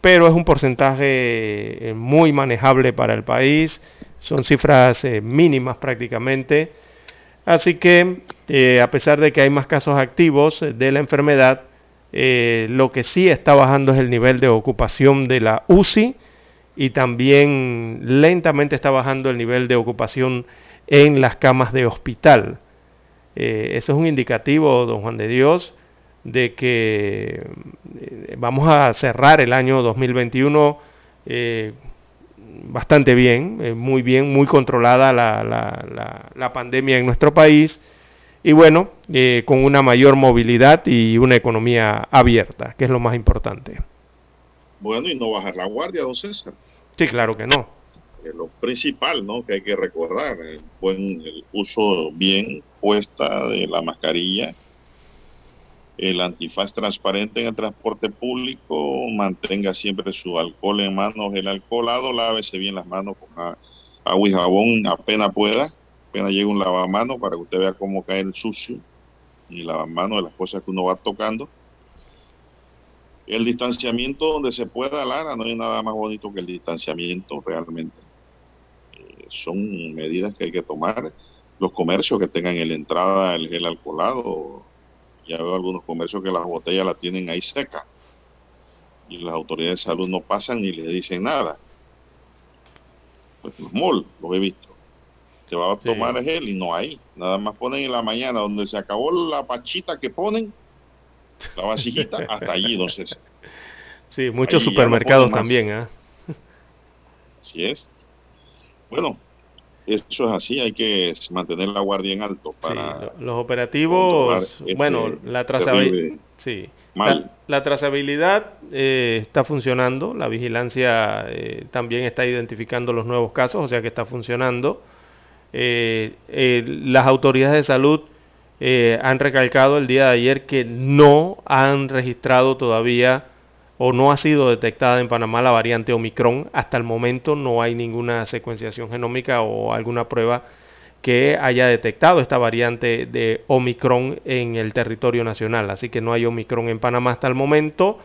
pero es un porcentaje muy manejable para el país, son cifras eh, mínimas prácticamente, así que a pesar de que hay más casos activos de la enfermedad, lo que sí está bajando es el nivel de ocupación de la UCI y también lentamente está bajando el nivel de ocupación en las camas de hospital. Eh, eso es un indicativo, don Juan de Dios, de que eh, vamos a cerrar el año 2021 eh, bastante bien, muy bien, muy controlada la, pandemia en nuestro país y bueno, con una mayor movilidad y una economía abierta, que es lo más importante. Bueno, y no bajar la guardia, don César. Sí, claro que no. lo principal, ¿no? Que hay que recordar, el buen el uso bien puesta de la mascarilla, el antifaz transparente en el transporte público, mantenga siempre su alcohol en manos, el alcoholado, lávese bien las manos con agua y jabón apenas pueda, apenas llega un lavamano para que usted vea cómo cae el sucio y lavamanos de las cosas que uno va tocando. El distanciamiento donde se pueda, Lara, no hay nada más bonito que el distanciamiento realmente. Eh, son medidas que hay que tomar. Los comercios que tengan en la entrada el gel alcoholado, ya veo algunos comercios que las botellas la tienen ahí seca y las autoridades de salud no pasan ni le dicen nada. Pues los malls, los he visto. Te va a tomar gel y no hay. Nada más ponen en la mañana donde se acabó la pachita que ponen, la vasijita, [LAUGHS] hasta allí, entonces. Sí, muchos supermercados también, ¿eh? Así es. Bueno, eso es así, hay que mantener la guardia en alto para... los operativos, este bueno, la trazabilidad... Sí, la, trazabilidad eh, está funcionando, la vigilancia eh, también está identificando los nuevos casos, o sea que está funcionando. Eh, las autoridades de salud han recalcado el día de ayer que no han registrado todavía o no ha sido detectada en Panamá la variante Omicron. Hasta el momento no hay ninguna secuenciación genómica o alguna prueba que haya detectado esta variante de Omicron en el territorio nacional. Así que no hay Omicron en Panamá hasta el momento.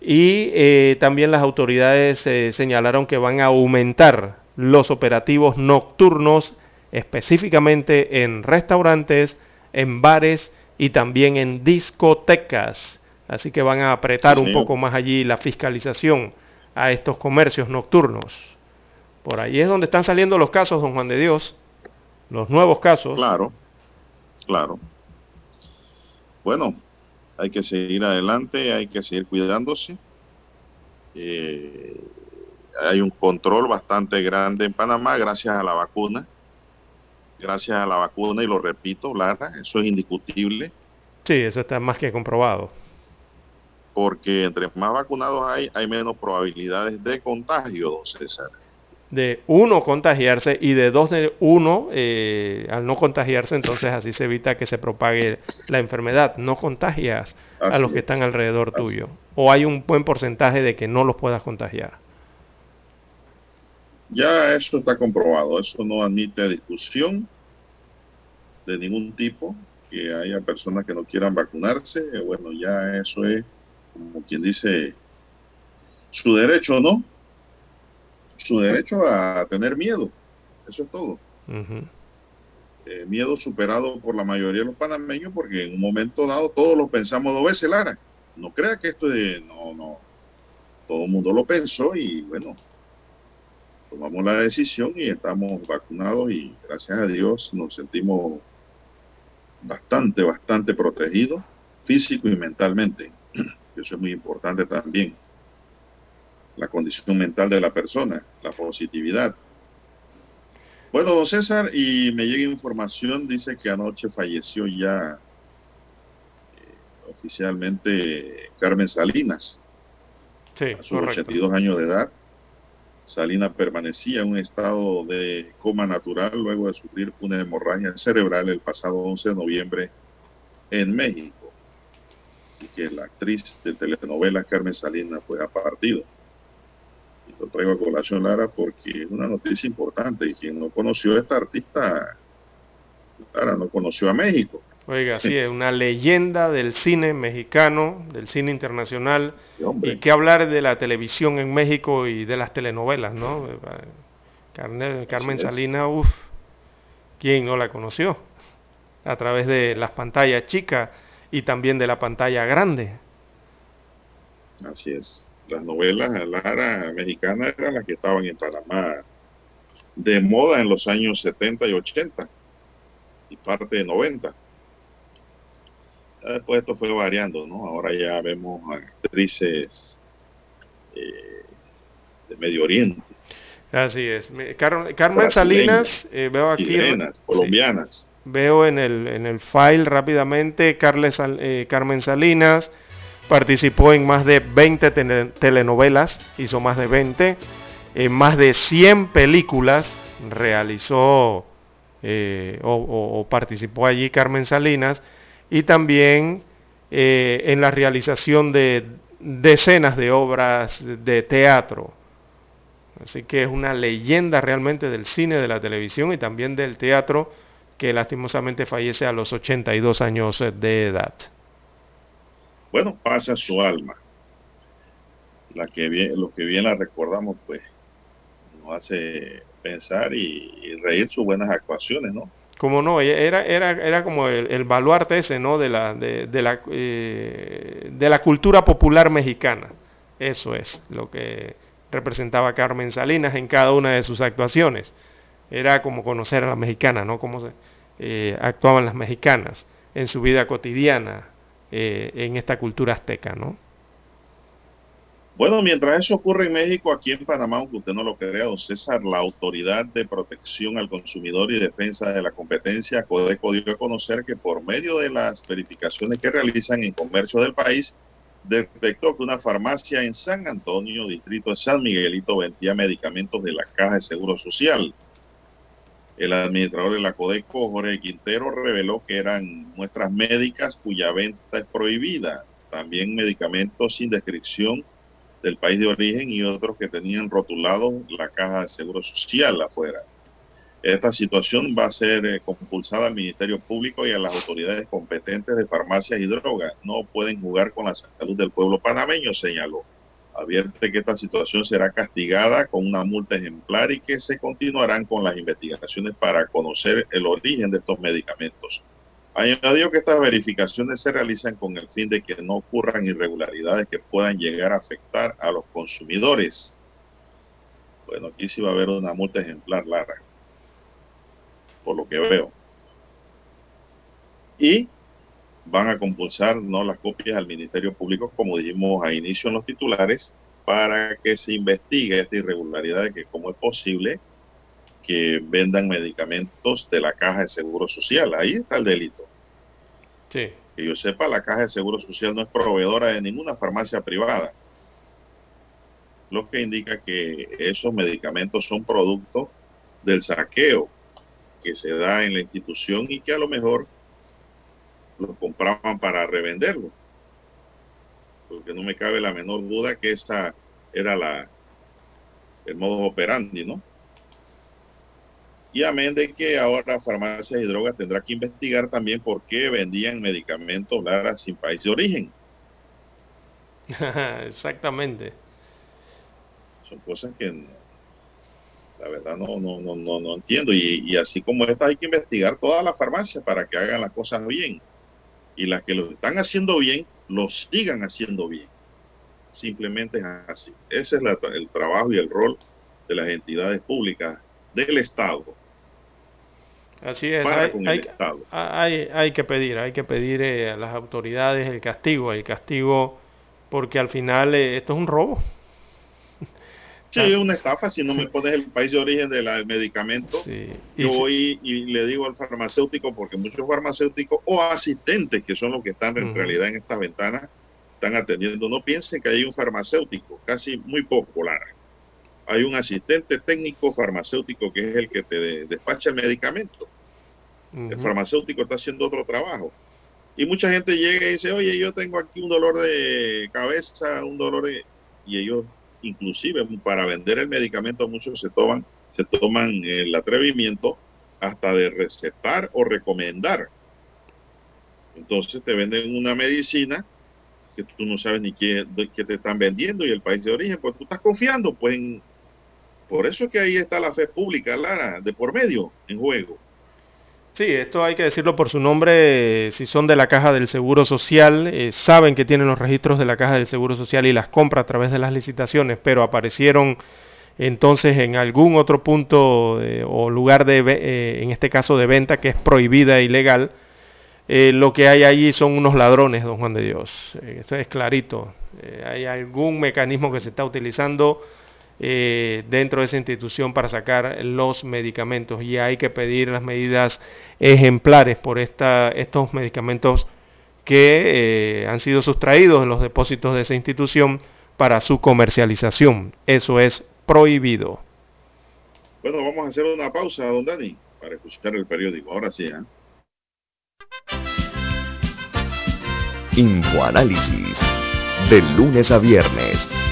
Y eh, también las autoridades eh, señalaron que van a aumentar los operativos nocturnos, específicamente en restaurantes, en bares y también en discotecas. Así que van a apretar un poco más allí la fiscalización a estos comercios nocturnos. Por ahí es donde están saliendo los casos, don Juan de Dios. Los nuevos casos. Claro, claro. Bueno, hay que seguir adelante, hay que seguir cuidándose. Eh, hay un control bastante grande en Panamá gracias a la vacuna. Gracias a la vacuna, y lo repito, Lara, eso es indiscutible. Sí, eso está más que comprobado porque entre más vacunados hay, hay menos probabilidades de contagio, don César. De uno contagiarse y de dos de uno, eh, al no contagiarse, entonces así se evita que se propague la enfermedad. No contagias a los que están alrededor tuyo. O hay un buen porcentaje de que no los puedas contagiar. Ya eso está comprobado, eso no admite discusión de ningún tipo, que haya personas que no quieran vacunarse, bueno, ya eso es como quien dice, su derecho, ¿no? Su derecho a tener miedo. Eso es todo. Eh, miedo superado por la mayoría de los panameños porque en un momento dado todos lo pensamos dos veces, Lara. No crea que esto es... No, no. Todo el mundo lo pensó y bueno, tomamos la decisión y estamos vacunados y gracias a Dios nos sentimos bastante, bastante protegidos físico y mentalmente. Eso es muy importante también. La condición mental de la persona, la positividad. Bueno, don César, y me llega información, dice que anoche falleció ya eh, oficialmente Carmen Salinas. Sí, a sus 82 años de edad. Salinas permanecía en un estado de coma natural luego de sufrir una hemorragia cerebral el pasado 11 de noviembre en México. Así que la actriz de telenovela Carmen Salinas fue a partido. Y lo traigo a colación, Lara, porque es una noticia importante. Y quien no conoció a esta artista, Lara, no conoció a México. Oiga, sí, es una leyenda del cine mexicano, del cine internacional. y qué hablar de la televisión en México y de las telenovelas, ¿no? Carmen, Salinas, uff, ¿quién no la conoció? A través de las pantallas chicas y también de la pantalla grande. Así es. Las novelas Lara mexicanas eran las que estaban en Panamá de moda en los años 70 y 80 y parte de 90. Después esto fue variando, ¿no? Ahora ya vemos actrices eh, de Medio Oriente. Así es. Carmen Salinas, eh, veo aquí. colombianas. Veo en el, en el file rápidamente, eh, Carmen Salinas participó en más de 20 telenovelas, hizo más de 20, en más de 100 películas realizó eh, o, participó allí Carmen Salinas y también eh, en la realización de decenas de obras de teatro. Así que es una leyenda realmente del cine, de la televisión y también del teatro que lastimosamente fallece a los 82 años de edad. Bueno, pasa su alma. la que bien, lo que bien la recordamos, pues nos hace pensar y, reír sus buenas actuaciones, ¿no? Como no, era, era, era como el, baluarte ese, ¿no? De la, de, la, eh, de la cultura popular mexicana. Eso es lo que representaba Carmen Salinas en cada una de sus actuaciones. Era como conocer a la mexicana, ¿no? Cómo se, eh, actuaban las mexicanas en su vida cotidiana eh, en esta cultura azteca, ¿no? Bueno, mientras eso ocurre en México, aquí en Panamá, aunque usted no lo crea, don César, la Autoridad de Protección al Consumidor y Defensa de la Competencia, Codeco, dio a conocer que por medio de las verificaciones que realizan en comercio del país, detectó que una farmacia en San Antonio, distrito de San Miguelito, vendía medicamentos de la Caja de Seguro Social. El administrador de la Codeco, Jorge Quintero, reveló que eran muestras médicas cuya venta es prohibida, también medicamentos sin descripción del país de origen y otros que tenían rotulado la caja de seguro social afuera. Esta situación va a ser eh, compulsada al Ministerio Público y a las autoridades competentes de farmacias y drogas. No pueden jugar con la salud del pueblo panameño, señaló. Advierte que esta situación será castigada con una multa ejemplar y que se continuarán con las investigaciones para conocer el origen de estos medicamentos. Añadió que estas verificaciones se realizan con el fin de que no ocurran irregularidades que puedan llegar a afectar a los consumidores. Bueno, aquí sí va a haber una multa ejemplar, Lara, por lo que veo. Y van a compulsar no las copias al Ministerio Público, como dijimos a inicio en los titulares, para que se investigue esta irregularidad de que cómo es posible que vendan medicamentos de la caja de seguro social. Ahí está el delito. Sí. Que yo sepa, la caja de seguro social no es proveedora de ninguna farmacia privada. Lo que indica que esos medicamentos son producto del saqueo que se da en la institución y que a lo mejor los compraban para revenderlo. Porque no me cabe la menor duda que esta era la el modo operandi, ¿no? Y amén de que ahora farmacias y drogas tendrá que investigar también por qué vendían medicamentos Lara sin país de origen. [LAUGHS] Exactamente. Son cosas que la verdad no, no, no, no, no entiendo. Y, y, así como esta hay que investigar todas las farmacias para que hagan las cosas bien. Y las que lo están haciendo bien, lo sigan haciendo bien. Simplemente es así. Ese es la, el trabajo y el rol de las entidades públicas del Estado Así es, hay, hay, hay, que pedir, hay que pedir eh, a las autoridades el castigo, el castigo, porque al final eh, esto es un robo. Sí, es una estafa. Si no me pones el país de origen del medicamento, yo voy y le digo al farmacéutico, porque muchos farmacéuticos o asistentes, que son los que están en realidad en estas ventanas, están atendiendo. No piensen que hay un farmacéutico, casi muy popular. Hay un asistente técnico farmacéutico que es el que te despacha el medicamento. El farmacéutico está haciendo otro trabajo. Y mucha gente llega y dice, oye, yo tengo aquí un dolor de cabeza, un dolor de... Y ellos, inclusive, para vender el medicamento, muchos se toman, se toman el atrevimiento hasta de recetar o recomendar. Entonces te venden una medicina que tú no sabes ni qué, qué, te están vendiendo y el país de origen, pues tú estás confiando, pues en, por eso es que ahí está la fe pública, Lara, de por medio en juego. Sí, esto hay que decirlo por su nombre, si son de la caja del Seguro Social, eh, saben que tienen los registros de la caja del Seguro Social y las compra a través de las licitaciones, pero aparecieron entonces en algún otro punto eh, o lugar de, eh, en este caso de venta que es prohibida e ilegal, lo que hay allí son unos ladrones, don Juan de Dios. esto es clarito. hay algún mecanismo que se está utilizando dentro de esa institución para sacar los medicamentos y hay que pedir las medidas ejemplares por esta, estos medicamentos que eh, han sido sustraídos de los depósitos de esa institución para su comercialización. Eso es prohibido. Bueno, vamos a hacer una pausa, don Dani, para escuchar el periódico. Ahora sí. ¿eh? Infoanálisis. De lunes a viernes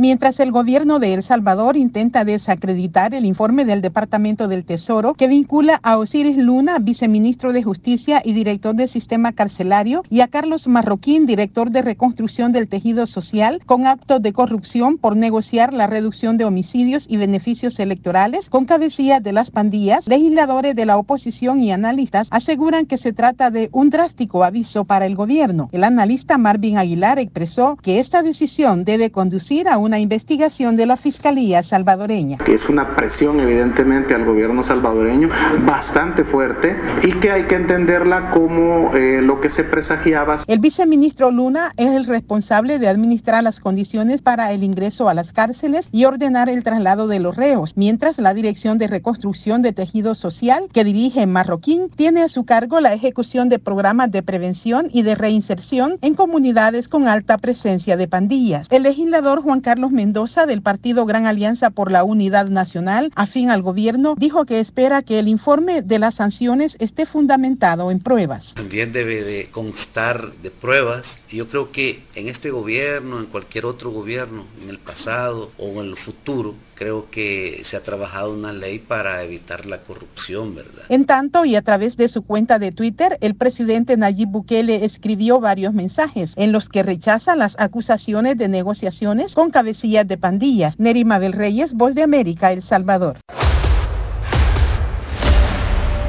Mientras el gobierno de El Salvador intenta desacreditar el informe del Departamento del Tesoro que vincula a Osiris Luna, viceministro de Justicia y director del sistema carcelario, y a Carlos Marroquín, director de reconstrucción del tejido social, con actos de corrupción por negociar la reducción de homicidios y beneficios electorales con cabecilla de las pandillas, legisladores de la oposición y analistas aseguran que se trata de un drástico aviso para el gobierno. El analista Marvin Aguilar expresó que esta decisión debe conducir a un una investigación de la Fiscalía salvadoreña. Es una presión evidentemente al gobierno salvadoreño bastante fuerte y que hay que entenderla como eh, lo que se presagiaba. El viceministro Luna es el responsable de administrar las condiciones para el ingreso a las cárceles y ordenar el traslado de los reos, mientras la Dirección de Reconstrucción de Tejido Social, que dirige Marroquín, tiene a su cargo la ejecución de programas de prevención y de reinserción en comunidades con alta presencia de pandillas. El legislador Juan Carlos Carlos Mendoza del partido Gran Alianza por la Unidad Nacional, afín al gobierno, dijo que espera que el informe de las sanciones esté fundamentado en pruebas. También debe de constar de pruebas. Yo creo que en este gobierno, en cualquier otro gobierno, en el pasado o en el futuro, creo que se ha trabajado una ley para evitar la corrupción, ¿verdad? En tanto, y a través de su cuenta de Twitter, el presidente Nayib Bukele escribió varios mensajes en los que rechaza las acusaciones de negociaciones con cabecillas de pandillas. Nerima del Reyes, Voz de América, El Salvador.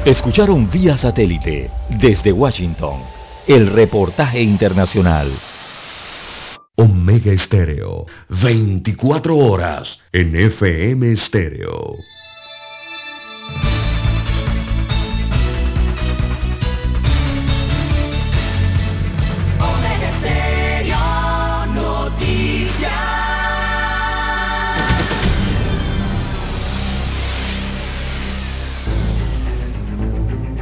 Escucharon vía satélite desde Washington el reportaje internacional. Omega Estéreo, 24 horas en FM Estéreo.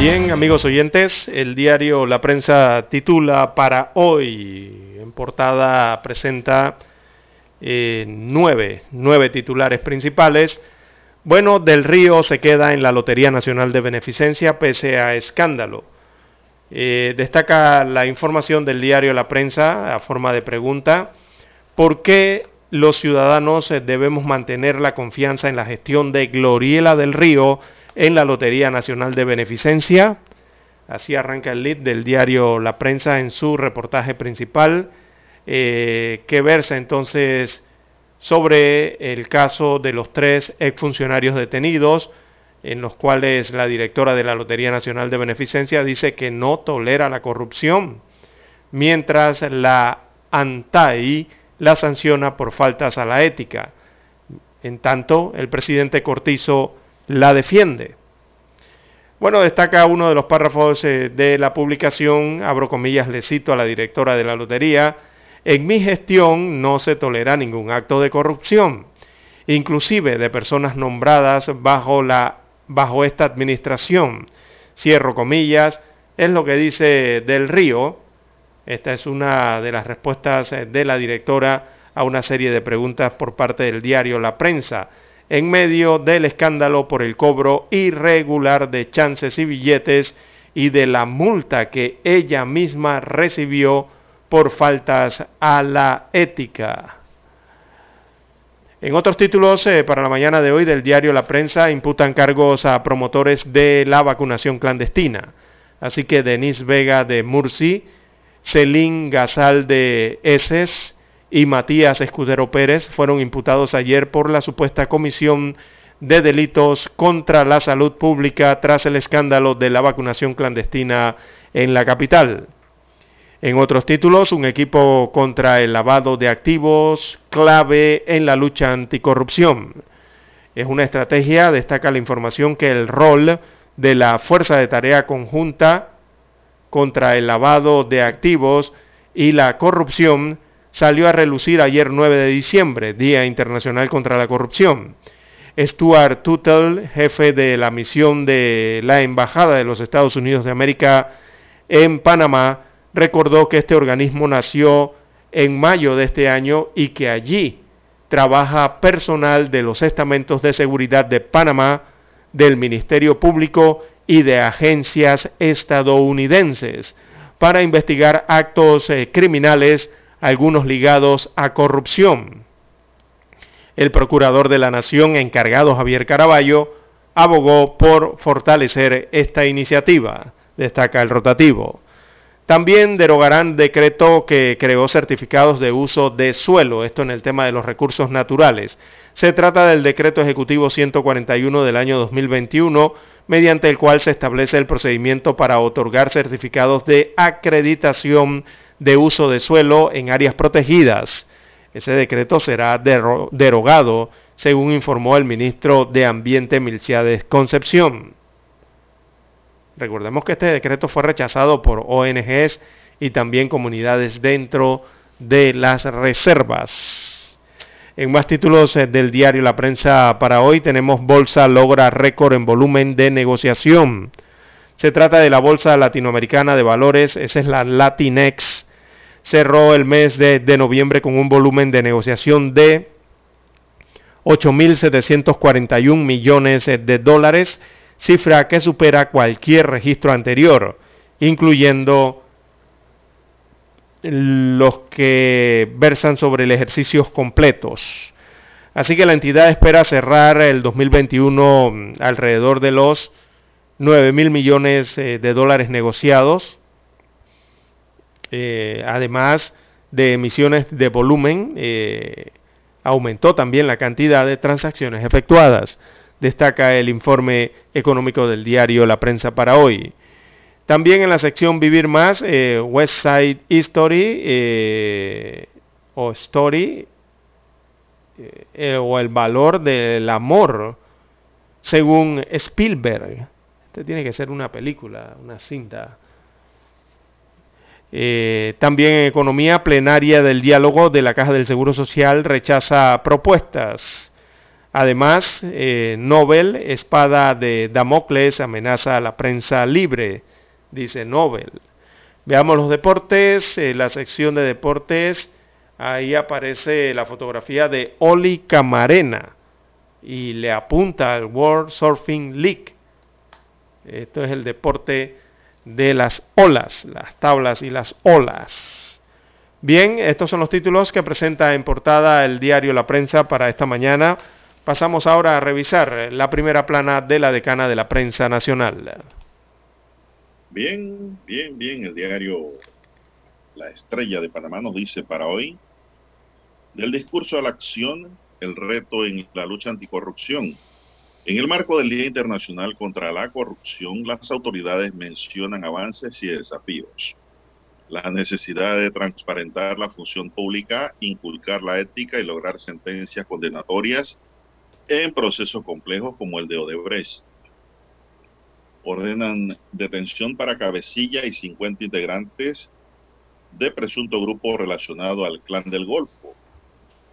Bien, amigos oyentes, el diario La Prensa titula para hoy, en portada presenta eh, nueve, nueve titulares principales. Bueno, Del Río se queda en la Lotería Nacional de Beneficencia pese a escándalo. Eh, destaca la información del diario La Prensa a forma de pregunta, ¿por qué los ciudadanos debemos mantener la confianza en la gestión de Gloriela del Río? En la Lotería Nacional de Beneficencia. Así arranca el lead del diario La Prensa en su reportaje principal, eh, que versa entonces sobre el caso de los tres exfuncionarios detenidos, en los cuales la directora de la Lotería Nacional de Beneficencia dice que no tolera la corrupción, mientras la ANTAI la sanciona por faltas a la ética. En tanto, el presidente Cortizo la defiende. Bueno, destaca uno de los párrafos eh, de la publicación, abro comillas, le cito a la directora de la lotería, en mi gestión no se tolera ningún acto de corrupción, inclusive de personas nombradas bajo, la, bajo esta administración. Cierro comillas, es lo que dice Del Río. Esta es una de las respuestas eh, de la directora a una serie de preguntas por parte del diario La Prensa en medio del escándalo por el cobro irregular de chances y billetes y de la multa que ella misma recibió por faltas a la ética. En otros títulos, eh, para la mañana de hoy del diario La Prensa, imputan cargos a promotores de la vacunación clandestina. Así que Denise Vega de Murci Celín Gazal de Eses y Matías Escudero Pérez fueron imputados ayer por la supuesta comisión de delitos contra la salud pública tras el escándalo de la vacunación clandestina en la capital. En otros títulos, un equipo contra el lavado de activos clave en la lucha anticorrupción. Es una estrategia, destaca la información, que el rol de la Fuerza de Tarea Conjunta contra el lavado de activos y la corrupción salió a relucir ayer 9 de diciembre, Día Internacional contra la Corrupción. Stuart Tuttle, jefe de la misión de la Embajada de los Estados Unidos de América en Panamá, recordó que este organismo nació en mayo de este año y que allí trabaja personal de los estamentos de seguridad de Panamá, del Ministerio Público y de agencias estadounidenses para investigar actos eh, criminales, algunos ligados a corrupción. El procurador de la Nación encargado Javier Caraballo abogó por fortalecer esta iniciativa, destaca el rotativo. También derogarán decreto que creó certificados de uso de suelo, esto en el tema de los recursos naturales. Se trata del decreto ejecutivo 141 del año 2021, mediante el cual se establece el procedimiento para otorgar certificados de acreditación de uso de suelo en áreas protegidas. Ese decreto será derogado, según informó el ministro de Ambiente Milciades Concepción. Recordemos que este decreto fue rechazado por ONGs y también comunidades dentro de las reservas. En más títulos eh, del diario La Prensa para hoy tenemos Bolsa logra récord en volumen de negociación. Se trata de la Bolsa Latinoamericana de Valores, esa es la Latinex. Cerró el mes de, de noviembre con un volumen de negociación de 8.741 millones de dólares cifra que supera cualquier registro anterior, incluyendo los que versan sobre el ejercicios completos. Así que la entidad espera cerrar el 2021 alrededor de los 9 mil millones eh, de dólares negociados, eh, además de emisiones de volumen, eh, aumentó también la cantidad de transacciones efectuadas destaca el informe económico del diario La Prensa para hoy. También en la sección Vivir Más, eh, West Side History eh, o Story o el valor del amor según Spielberg. Este tiene que ser una película, una cinta. También en economía plenaria del diálogo de la Caja del Seguro Social rechaza propuestas Además, eh, Nobel, espada de Damocles, amenaza a la prensa libre, dice Nobel. Veamos los deportes, eh, la sección de deportes, ahí aparece la fotografía de Oli Camarena y le apunta al World Surfing League. Esto es el deporte de las olas, las tablas y las olas. Bien, estos son los títulos que presenta en portada el diario La Prensa para esta mañana. Pasamos ahora a revisar la primera plana de la decana de la prensa nacional. Bien, bien, bien. El diario La Estrella de Panamá nos dice para hoy, del discurso a la acción, el reto en la lucha anticorrupción. En el marco del Día Internacional contra la Corrupción, las autoridades mencionan avances y desafíos. La necesidad de transparentar la función pública, inculcar la ética y lograr sentencias condenatorias en procesos complejos como el de Odebrecht. Ordenan detención para cabecilla y 50 integrantes de presunto grupo relacionado al clan del Golfo.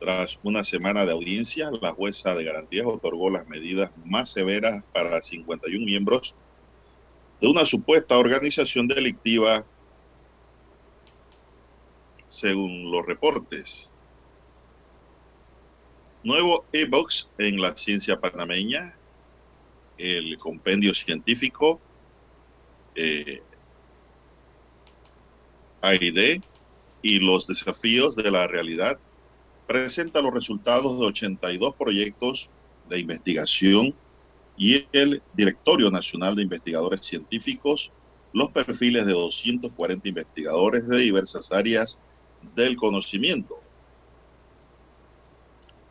Tras una semana de audiencia, la jueza de garantías otorgó las medidas más severas para 51 miembros de una supuesta organización delictiva, según los reportes. Nuevo e-box en la ciencia panameña, el compendio científico eh, y los desafíos de la realidad presenta los resultados de 82 proyectos de investigación y el Directorio Nacional de Investigadores Científicos los perfiles de 240 investigadores de diversas áreas del conocimiento.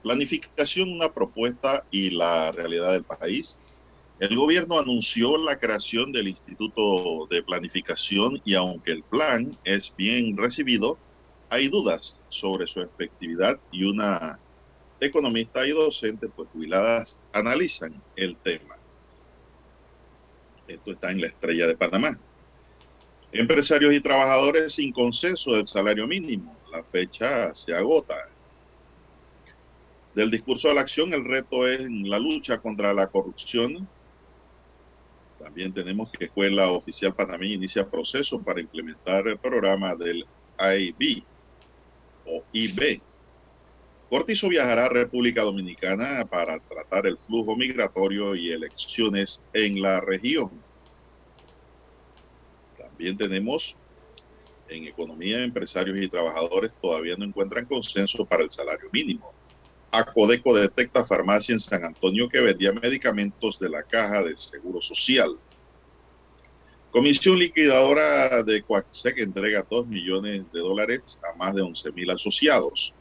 Planificación, una propuesta y la realidad del país. El gobierno anunció la creación del Instituto de Planificación y aunque el plan es bien recibido, hay dudas sobre su efectividad y una economista y docente pues jubiladas analizan el tema. Esto está en la estrella de Panamá. Empresarios y trabajadores sin consenso del salario mínimo. La fecha se agota. Del discurso a la acción, el reto es en la lucha contra la corrupción. También tenemos que Escuela Oficial Panameña inicia proceso para implementar el programa del IB o IB. Cortizo viajará a República Dominicana para tratar el flujo migratorio y elecciones en la región. También tenemos en economía, empresarios y trabajadores todavía no encuentran consenso para el salario mínimo. Acodeco detecta farmacia en San Antonio que vendía medicamentos de la caja de Seguro Social. Comisión liquidadora de Coaxec entrega 2 millones de dólares a más de 11 mil asociados.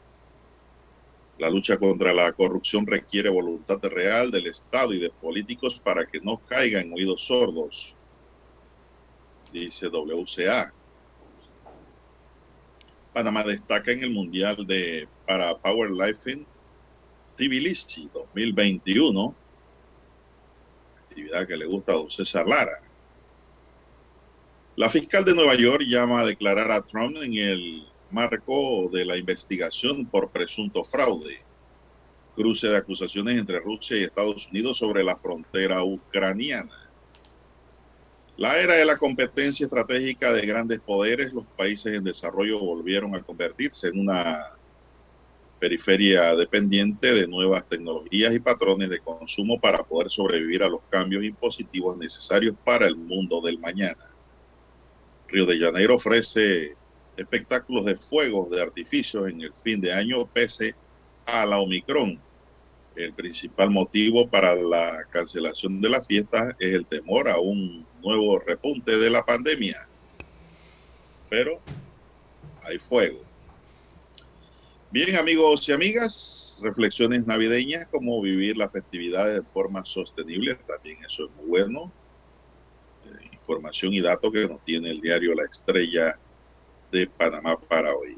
La lucha contra la corrupción requiere voluntad real del Estado y de políticos para que no caigan en oídos sordos dice WCA. Panamá destaca en el Mundial de para Powerlifting Tbilisi 2021, actividad que le gusta a don César Lara. La fiscal de Nueva York llama a declarar a Trump en el marco de la investigación por presunto fraude. Cruce de acusaciones entre Rusia y Estados Unidos sobre la frontera ucraniana. La era de la competencia estratégica de grandes poderes, los países en desarrollo volvieron a convertirse en una periferia dependiente de nuevas tecnologías y patrones de consumo para poder sobrevivir a los cambios impositivos necesarios para el mundo del mañana. Río de Janeiro ofrece espectáculos de fuegos de artificio en el fin de año pese a la Omicron el principal motivo para la cancelación de la fiesta es el temor a un nuevo repunte de la pandemia. Pero hay fuego. Bien, amigos y amigas, reflexiones navideñas, como vivir la festividad de forma sostenible, también eso es muy bueno. Eh, información y datos que nos tiene el diario La Estrella de Panamá para hoy.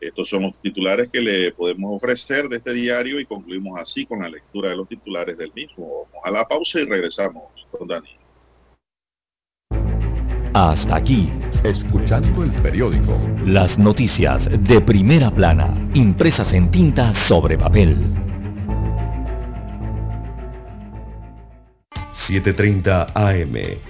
Estos son los titulares que le podemos ofrecer de este diario y concluimos así con la lectura de los titulares del mismo. Vamos a la pausa y regresamos con Dani. Hasta aquí, escuchando el periódico. Las noticias de primera plana, impresas en tinta sobre papel. 7.30 AM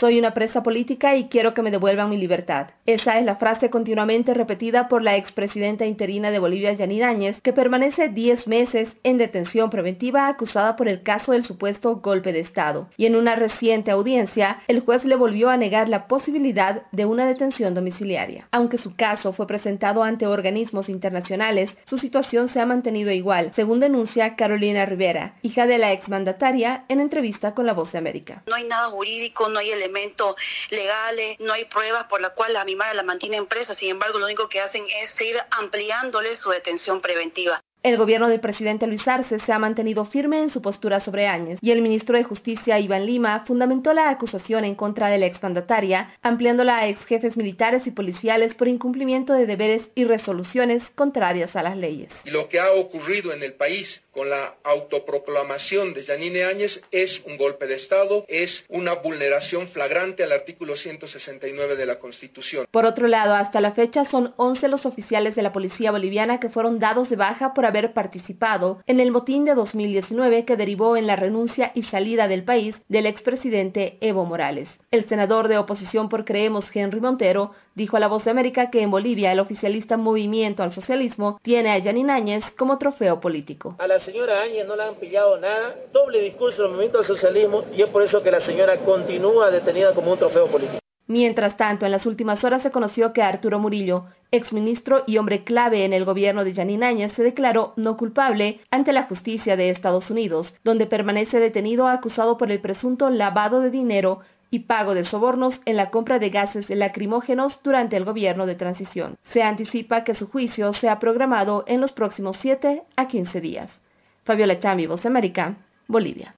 Soy una presa política y quiero que me devuelvan mi libertad. Esa es la frase continuamente repetida por la expresidenta interina de Bolivia, Yanine Áñez, que permanece 10 meses en detención preventiva acusada por el caso del supuesto golpe de Estado. Y en una reciente audiencia, el juez le volvió a negar la posibilidad de una detención domiciliaria. Aunque su caso fue presentado ante organismos internacionales, su situación se ha mantenido igual, según denuncia Carolina Rivera, hija de la exmandataria, en entrevista con La Voz de América. No hay nada jurídico, no hay elementos legales, no hay pruebas por las cuales a mi madre la mantienen presa, sin embargo lo único que hacen es seguir ampliándole su detención preventiva. El gobierno del presidente Luis Arce se ha mantenido firme en su postura sobre Áñez y el ministro de Justicia Iván Lima fundamentó la acusación en contra de la exmandataria, ampliándola a ex jefes militares y policiales por incumplimiento de deberes y resoluciones contrarias a las leyes. Y lo que ha ocurrido en el país con la autoproclamación de Yanine Áñez es un golpe de Estado, es una vulneración flagrante al artículo 169 de la Constitución. Por otro lado, hasta la fecha son 11 los oficiales de la policía boliviana que fueron dados de baja por haber participado en el motín de 2019 que derivó en la renuncia y salida del país del expresidente Evo Morales. El senador de oposición por Creemos, Henry Montero, dijo a La Voz de América que en Bolivia el oficialista Movimiento al Socialismo tiene a Yanin Áñez como trofeo político. A la señora Áñez no le han pillado nada, doble discurso del Movimiento al Socialismo y es por eso que la señora continúa detenida como un trofeo político. Mientras tanto, en las últimas horas se conoció que Arturo Murillo, exministro y hombre clave en el gobierno de Yanin Áñez, se declaró no culpable ante la justicia de Estados Unidos, donde permanece detenido acusado por el presunto lavado de dinero y pago de sobornos en la compra de gases lacrimógenos durante el gobierno de transición. Se anticipa que su juicio sea programado en los próximos 7 a 15 días. Fabiola Chami, Voz América, Bolivia.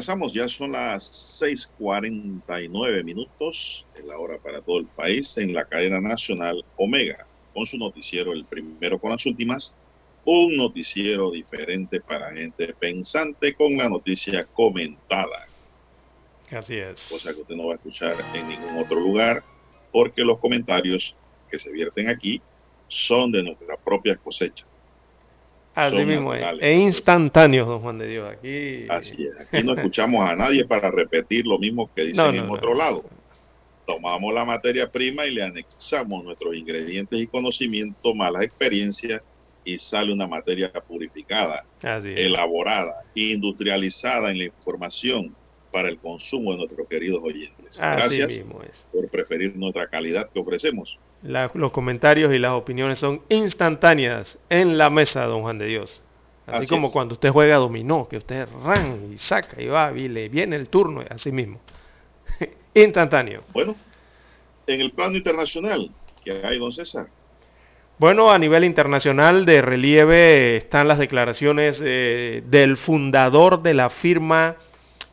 Avanzamos, ya son las 6:49 minutos, en la hora para todo el país, en la cadena nacional Omega, con su noticiero, el primero con las últimas, un noticiero diferente para gente pensante con la noticia comentada. Así es. Cosa que usted no va a escuchar en ningún otro lugar, porque los comentarios que se vierten aquí son de nuestra propia cosecha. Así mismo es. E instantáneos, don Juan de Dios. Aquí... Así es. [LAUGHS] Aquí no escuchamos a nadie para repetir lo mismo que dicen No, no, en no. otro lado. Tomamos la materia prima y le anexamos nuestros ingredientes y conocimiento, malas experiencias, y sale una materia purificada, Así es. elaborada, industrializada en la información para el consumo de nuestros queridos oyentes. Así Gracias mismo es. por preferir nuestra calidad que ofrecemos. La- los comentarios y las opiniones son instantáneas en la mesa, don Juan de Dios. Así, Así como es. cuando usted juega dominó, que usted ran y saca y va y le viene el turno, así mismo. [LAUGHS] Instantáneo. Bueno, en el plano internacional, que hay, don César? Bueno, a nivel internacional de relieve están las declaraciones eh, del fundador de la firma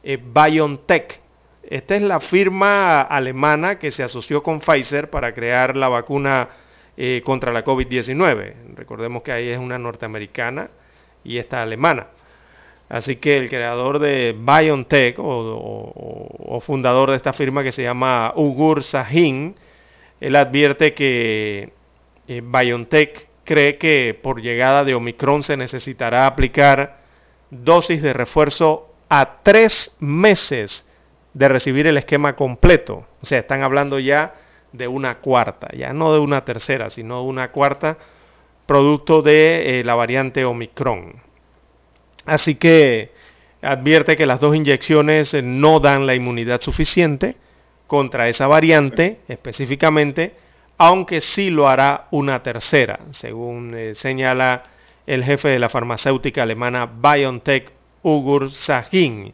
eh, BioNTech. Esta es la firma alemana que se asoció con Pfizer para crear la vacuna eh, contra la COVID-19. Recordemos que ahí es una norteamericana y esta alemana. Así que el creador de BioNTech o, fundador de esta firma que se llama Ugur Sahin, él advierte que eh, BioNTech cree que por llegada de Omicron se necesitará aplicar dosis de refuerzo a tres meses de recibir el esquema completo. O sea, están hablando ya de una cuarta, ya no de una tercera, sino de una cuarta, producto de eh, la variante Omicron. Así que advierte que las dos inyecciones eh, no dan la inmunidad suficiente contra esa variante específicamente, aunque sí lo hará una tercera, según eh, señala el jefe de la farmacéutica alemana BioNTech, Ugur Sahin,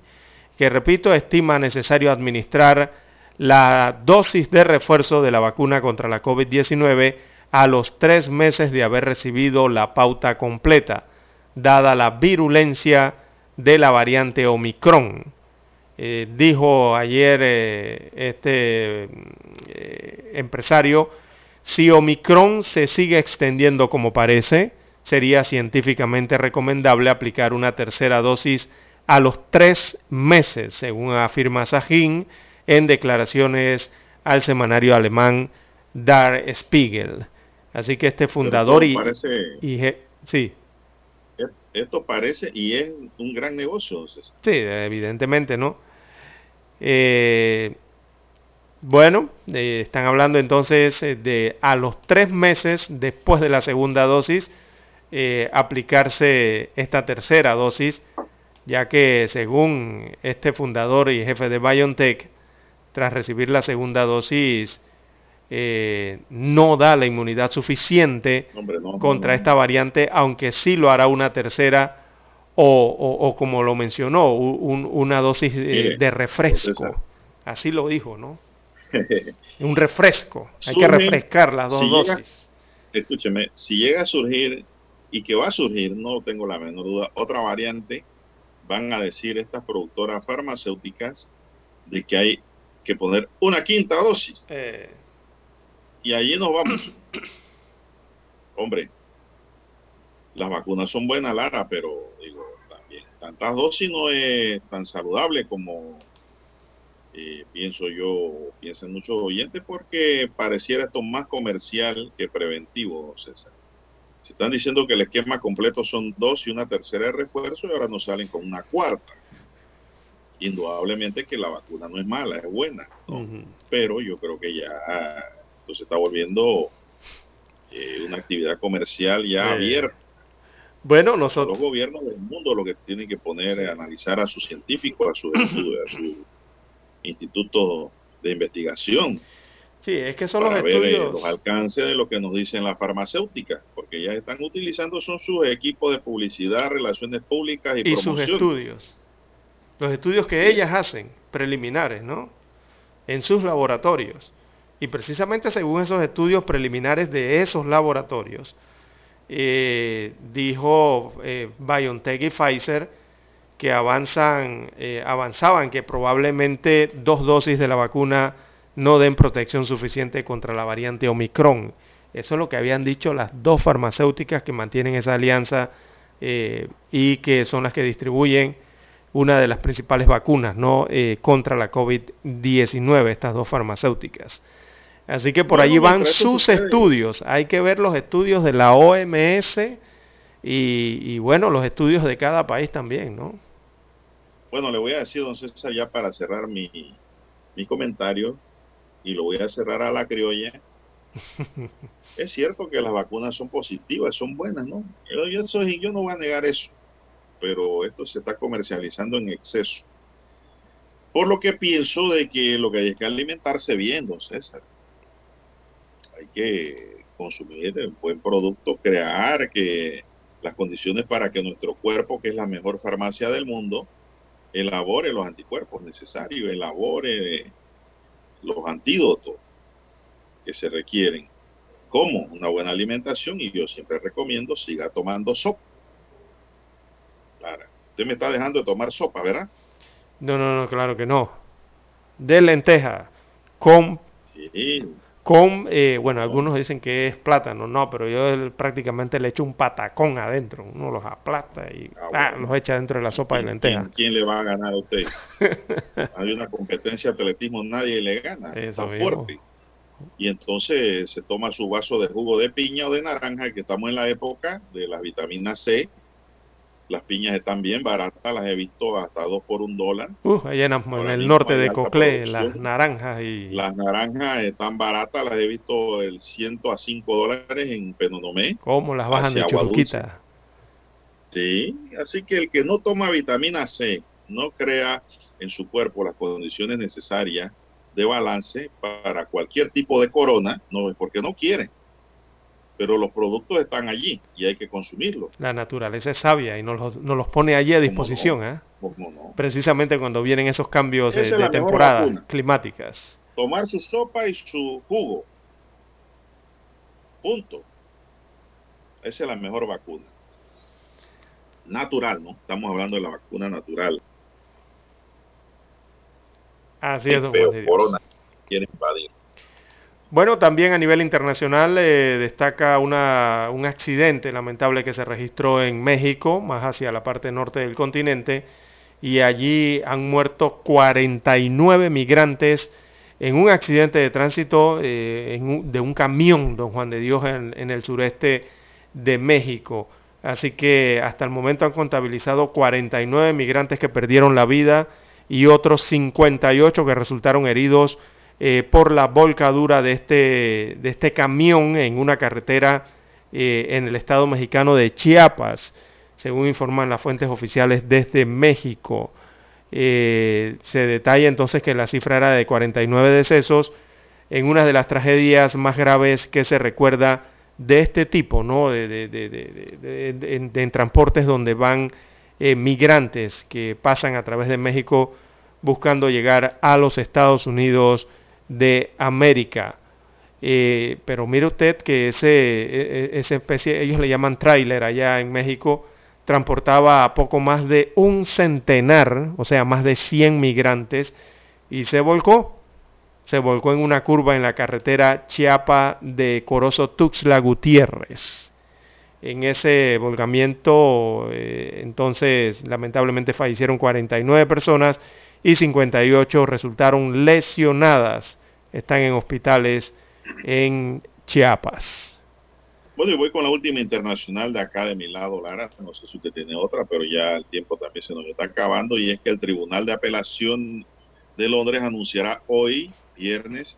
que repito, estima necesario administrar la dosis de refuerzo de la vacuna contra la COVID-19 a los tres meses de haber recibido la pauta completa, dada la virulencia de la variante Omicron. Eh, dijo ayer eh, este eh, empresario, si Omicron se sigue extendiendo como parece, sería científicamente recomendable aplicar una tercera dosis a los tres meses, según afirma Sahin en declaraciones al semanario alemán Der Spiegel. Así que este fundador y, parece, sí. Esto parece y es un gran negocio. Sí, evidentemente, ¿no? Eh, bueno, eh, están hablando entonces eh, de a los tres meses después de la segunda dosis aplicarse esta tercera dosis, ya que según este fundador y jefe de BioNTech, tras recibir la segunda dosis, no da la inmunidad suficiente contra esta variante, aunque sí lo hará una tercera o, como lo mencionó, una dosis de, refresco. Así lo dijo, ¿no? [LAUGHS] un refresco. Hay que refrescar las dos dosis. escúcheme, si llega a surgir, y que va a surgir, no tengo la menor duda, otra variante, van a decir estas productoras farmacéuticas de que hay que poner una quinta dosis. Eh. Y allí nos vamos. [CLEARS THROAT] Hombre, las vacunas son buenas, Lara, pero digo, también tantas dosis no es tan saludable como eh, pienso yo, piensan muchos oyentes, porque pareciera esto más comercial que preventivo, César. Se están diciendo que el esquema completo son dos y una tercera de refuerzo y ahora nos salen con una cuarta. Indudablemente que la vacuna no es mala, es buena, pero yo creo que ya esto se está volviendo eh, una actividad comercial ya abierta. Bueno, nosotros... Los gobiernos del mundo lo que tienen que poner es analizar a sus científicos, a su, [COUGHS] instituto de investigación. Sí, es que son los eh, estudios... los alcances de lo que nos dicen las farmacéuticas, porque ya están utilizando son sus equipos de publicidad, relaciones públicas y, y sus estudios. Los estudios que ellas hacen, preliminares, ¿no? En sus laboratorios. Y precisamente según esos estudios preliminares de esos laboratorios, eh, dijo eh, BioNTech y Pfizer que avanzan, eh, avanzaban que probablemente dos dosis de la vacuna no den protección suficiente contra la variante Omicron. Eso es lo que habían dicho las dos farmacéuticas que mantienen esa alianza y que son las que distribuyen una de las principales vacunas ¿no? contra la COVID-19, estas dos farmacéuticas. Así que por allí van sus estudios. Hay que ver los estudios de la OMS y, bueno, los estudios de cada país también, ¿no? Bueno, le voy a decir, don César, ya para cerrar mi, mi comentario, y lo voy a cerrar a la criolla. [LAUGHS] es cierto que las vacunas son positivas, son buenas, ¿no? Yo, yo, yo no voy a negar eso, pero esto se está comercializando en exceso. Por lo que pienso de que lo que hay que alimentarse bien, don César hay que consumir un buen producto, crear que las condiciones para que nuestro cuerpo, que es la mejor farmacia del mundo, elabore los anticuerpos necesarios, elabore los antídotos que se requieren, como una buena alimentación y yo siempre recomiendo siga tomando sopa. Claro. Usted me está dejando de tomar sopa, ¿verdad? No, no, no, claro que no. De lenteja con con, eh, bueno, algunos dicen que es plátano, no, pero yo prácticamente le echo un patacón adentro, uno los aplasta y ah, los echa dentro de la sopa de lentejas. ¿Quién, le va a ganar a usted? [LAUGHS] Hay una competencia de atletismo, nadie le gana, está fuerte. Y entonces se toma su vaso de jugo de piña o de naranja, que estamos en la época de la vitamina C, las piñas están bien baratas, las he visto hasta dos por un dólar. Uh, allá en, el norte de Coclé, las naranjas y... Las naranjas están baratas, las he visto el ciento a cinco dólares en Penonomé. ¿Cómo las bajan de churquita? Sí, así que el que no toma vitamina C, no crea en su cuerpo las condiciones necesarias de balance para cualquier tipo de corona, no es porque no quiere. Pero los productos están allí y hay que consumirlos. La naturaleza es sabia y nos los, nos los pone allí a disposición, ¿eh? no? Precisamente cuando vienen esos cambios de, de temporada climáticas. Tomar su sopa y su jugo. Punto. Esa es la mejor vacuna. Natural, ¿no? Estamos hablando de la vacuna natural. Así es, don Corona quiere invadir. Bueno, también a nivel internacional eh, destaca una, un accidente lamentable que se registró en México, más hacia la parte norte del continente, y allí han muerto 49 migrantes en un accidente de tránsito eh, de un camión, don Juan de Dios, en, en, el sureste de México. Así que hasta el momento han contabilizado 49 migrantes que perdieron la vida y otros 58 que resultaron heridos eh, por la volcadura de este, de este camión en una carretera eh, en el estado mexicano de Chiapas, según informan las fuentes oficiales desde México. Eh, se detalla entonces que la cifra era de 49 decesos en una de las tragedias más graves que se recuerda de este tipo, de, de, de, en transportes donde van migrantes que pasan a través de México buscando llegar a los Estados Unidos de América. Eh, pero mire usted que ese, e, e, esa especie, ellos le llaman tráiler allá en México, transportaba a poco más de un centenar, o sea, más de 100 migrantes, y se volcó. Se volcó en una curva en la carretera Chiapa de Corozo Tuxtla Gutiérrez. En ese volcamiento, eh, entonces, lamentablemente fallecieron 49 personas y 58 resultaron lesionadas. Están en hospitales en Chiapas. Bueno, y voy con la última internacional de acá de mi lado, Lara. No sé si usted tiene otra, pero ya el tiempo también se nos está acabando. Y es que el Tribunal de Apelación de Londres anunciará hoy, viernes,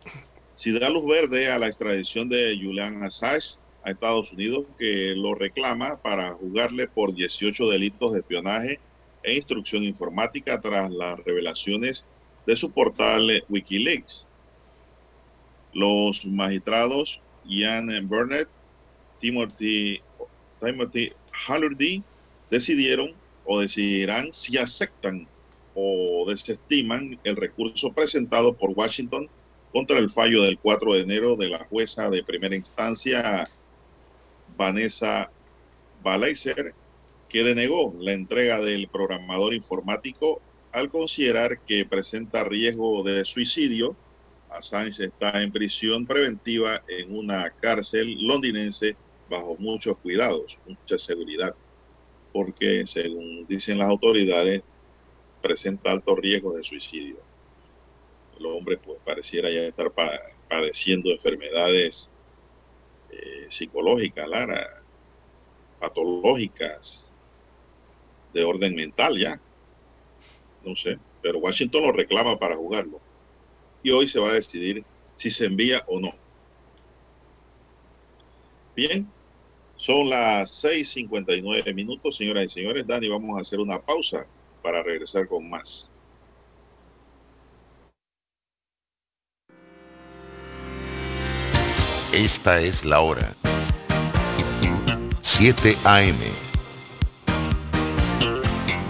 si da luz verde a la extradición de Julian Assange a Estados Unidos, que lo reclama para jugarle por 18 delitos de espionaje e instrucción informática tras las revelaciones de su portal Wikileaks. Los magistrados Ian Burnett, Timothy, Timothy decidieron o decidirán si aceptan o desestiman el recurso presentado por Washington contra el fallo del 4 de enero de la jueza de primera instancia Vanessa Baleiser que denegó la entrega del programador informático al considerar que presenta riesgo de suicidio. Assange está en prisión preventiva en una cárcel londinense bajo muchos cuidados, mucha seguridad, porque según dicen las autoridades, presenta alto riesgo de suicidio. El hombre pues pareciera ya estar padeciendo enfermedades eh, psicológicas, Lara, patológicas, de orden mental ya. No sé, pero Washington lo reclama para jugarlo. Y hoy se va a decidir si se envía o no. Bien, son las 6.59 minutos, señoras y señores. Dani, vamos a hacer una pausa para regresar con más. Esta es la hora. 7 a.m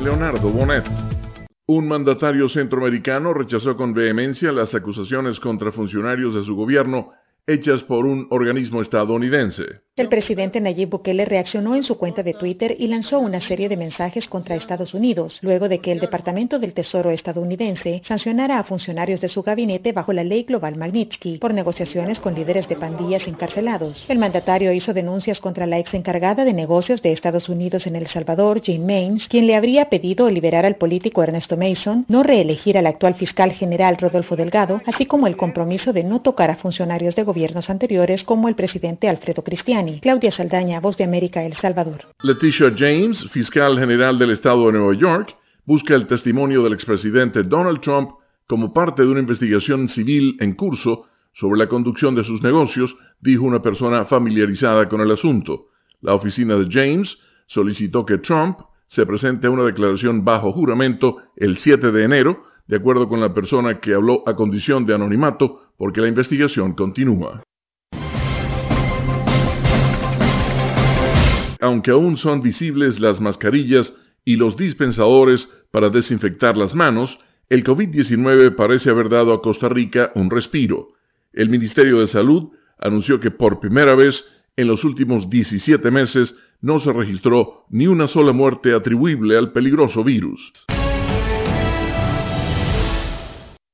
Leonardo Bonet. Un mandatario centroamericano rechazó con vehemencia las acusaciones contra funcionarios de su gobierno hechas por un organismo estadounidense. El presidente Nayib Bukele reaccionó en su cuenta de Twitter y lanzó una serie de mensajes contra Estados Unidos, luego de que el Departamento del Tesoro estadounidense sancionara a funcionarios de su gabinete bajo la ley global Magnitsky por negociaciones con líderes de pandillas encarcelados. El mandatario hizo denuncias contra la ex encargada de negocios de Estados Unidos en El Salvador, Jane Maines, quien le habría pedido liberar al político Ernesto Mason, no reelegir al actual fiscal general Rodolfo Delgado, así como el compromiso de no tocar a funcionarios de gobiernos anteriores como el presidente Alfredo Claudia Saldaña, Voz de América, El Salvador. Leticia James, fiscal general del estado de Nueva York, busca el testimonio del expresidente Donald Trump como parte de una investigación civil en curso sobre la conducción de sus negocios, dijo una persona familiarizada con el asunto. La oficina de James solicitó que Trump se presente a una declaración bajo juramento el 7 de enero, de acuerdo con la persona que habló a condición de anonimato, porque la investigación continúa. Aunque aún son visibles las mascarillas y los dispensadores para desinfectar las manos, el COVID-19 parece haber dado a Costa Rica un respiro. El Ministerio de Salud anunció que por primera vez en los últimos 17 meses no se registró ni una sola muerte atribuible al peligroso virus.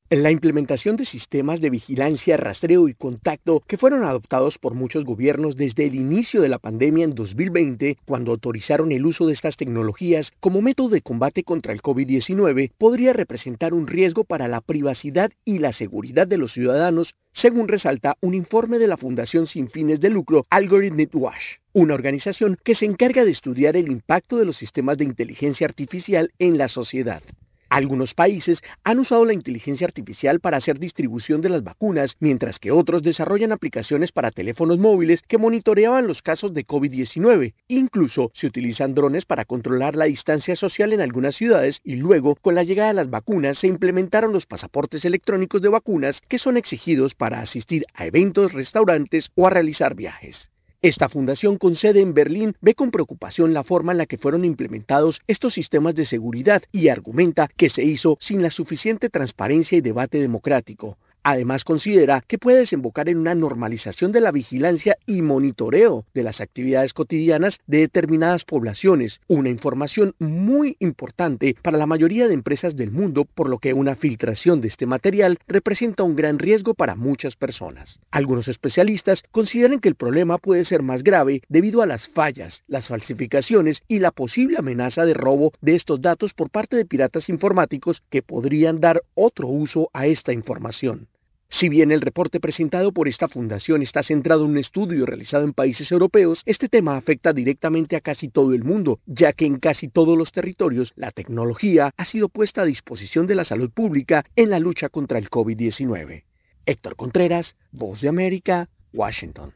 La implementación de sistemas de vigilancia, rastreo y contacto que fueron adoptados por muchos gobiernos desde el inicio de la pandemia en 2020, cuando autorizaron el uso de estas tecnologías como método de combate contra el COVID-19, podría representar un riesgo para la privacidad y la seguridad de los ciudadanos, según resalta un informe de la Fundación sin fines de lucro Algorithmic Watch una organización que se encarga de estudiar el impacto de los sistemas de inteligencia artificial en la sociedad. Algunos países han usado la inteligencia artificial para hacer distribución de las vacunas, mientras que otros desarrollan aplicaciones para teléfonos móviles que monitoreaban los casos de COVID-19. Incluso se utilizan drones para controlar la distancia social en algunas ciudades y luego, con la llegada de las vacunas, se implementaron los pasaportes electrónicos de vacunas que son exigidos para asistir a eventos, restaurantes o a realizar viajes. Esta fundación con sede en Berlín ve con preocupación la forma en la que fueron implementados estos sistemas de seguridad y argumenta que se hizo sin la suficiente transparencia y debate democrático. Además considera que puede desembocar en una normalización de la vigilancia y monitoreo de las actividades cotidianas de determinadas poblaciones, una información muy importante para la mayoría de empresas del mundo, por lo que una filtración de este material representa un gran riesgo para muchas personas. Algunos especialistas consideran que el problema puede ser más grave debido a las fallas, las falsificaciones y la posible amenaza de robo de estos datos por parte de piratas informáticos que podrían dar otro uso a esta información. Si bien el reporte presentado por esta fundación está centrado en un estudio realizado en países europeos, este tema afecta directamente a casi todo el mundo, ya que en casi todos los territorios la tecnología ha sido puesta a disposición de la salud pública en la lucha contra el COVID-19. Héctor Contreras, Voz de América, Washington.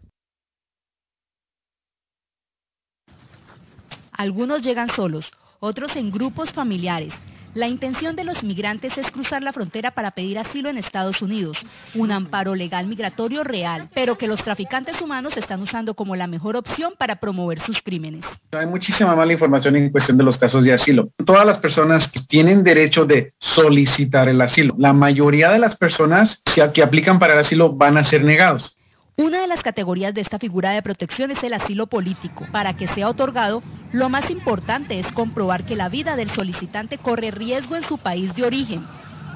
Algunos llegan solos, otros en grupos familiares. La intención de los migrantes es cruzar la frontera para pedir asilo en Estados Unidos, un amparo legal migratorio real, pero que los traficantes humanos están usando como la mejor opción para promover sus crímenes. Hay muchísima mala información en cuestión de los casos de asilo. Todas las personas tienen derecho de solicitar el asilo, la mayoría de las personas que aplican para el asilo van a ser negados. Una de las categorías de esta figura de protección es el asilo político. Para que sea otorgado, lo más importante es comprobar que la vida del solicitante corre riesgo en su país de origen,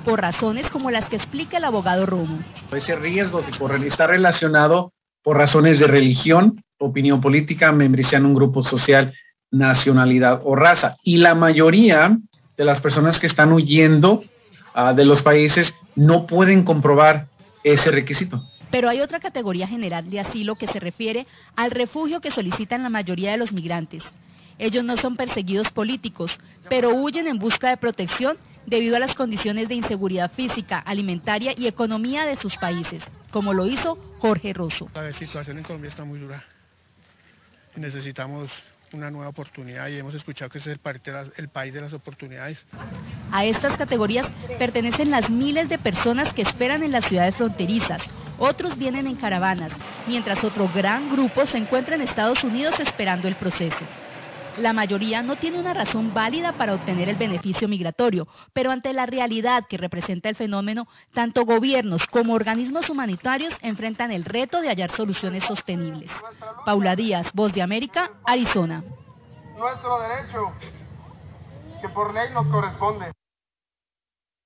por razones como las que explica el abogado Romo. Ese riesgo está relacionado por razones de religión, opinión política, membresía en un grupo social, nacionalidad o raza. Y la mayoría de las personas que están huyendo uh, de los países no pueden comprobar ese requisito. Pero hay otra categoría general de asilo que se refiere al refugio que solicitan la mayoría de los migrantes. Ellos no son perseguidos políticos, pero huyen en busca de protección debido a las condiciones de inseguridad física, alimentaria y economía de sus países, como lo hizo Jorge Rosso. La situación en Colombia está muy dura. Necesitamos una nueva oportunidad y hemos escuchado que es el, el, país de las oportunidades. A estas categorías pertenecen las miles de personas que esperan en las ciudades fronterizas. Otros vienen en caravanas, mientras otro gran grupo se encuentra en Estados Unidos esperando el proceso. La mayoría no tiene una razón válida para obtener el beneficio migratorio, pero ante la realidad que representa el fenómeno, tanto gobiernos como organismos humanitarios enfrentan el reto de hallar soluciones sostenibles. Paula Díaz, Voz de América, Arizona. Nuestro derecho, que por ley nos corresponde.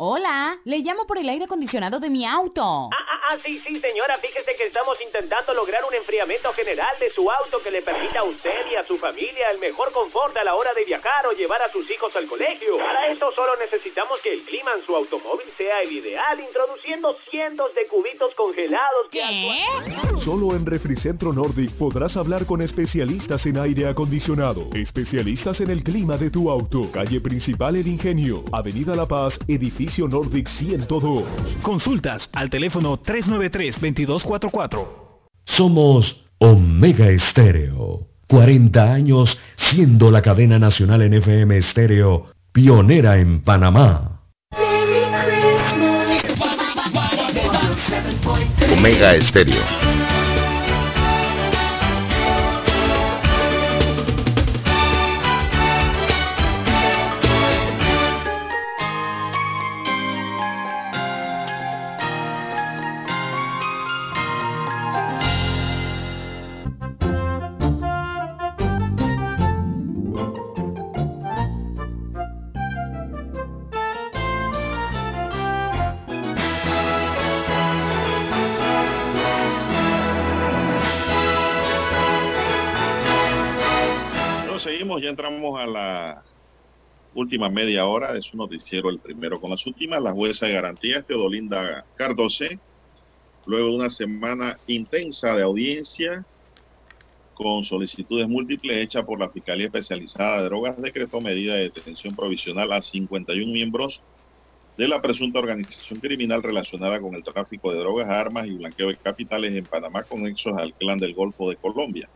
Hola, le llamo por el aire acondicionado de mi auto. Ah, ah, ah, sí, sí, señora. Fíjese que estamos intentando lograr un enfriamiento general de su auto que le permita a usted y a su familia el mejor confort a la hora de viajar o llevar a sus hijos al colegio. Para esto solo necesitamos que el clima en su automóvil sea el ideal, introduciendo cientos de cubitos congelados que actúan- Solo en Refricentro Nordic podrás hablar con especialistas en aire acondicionado, especialistas en el clima de tu auto. Calle Principal El Ingenio, Avenida La Paz, Edificio Nordic 102. Consultas al teléfono 393-2244. Somos Omega Estéreo. 40 años siendo la cadena nacional en FM Estéreo, pionera en Panamá. Omega Estéreo. Última media hora de su noticiero, el primero con las últimas. La jueza de garantías, Teodolinda Cardose, luego de una semana intensa de audiencia con solicitudes múltiples hechas por la Fiscalía Especializada de Drogas, decretó medida de detención provisional a 51 miembros de la presunta organización criminal relacionada con el tráfico de drogas, armas y blanqueo de capitales en Panamá con nexos al clan del Golfo de Colombia.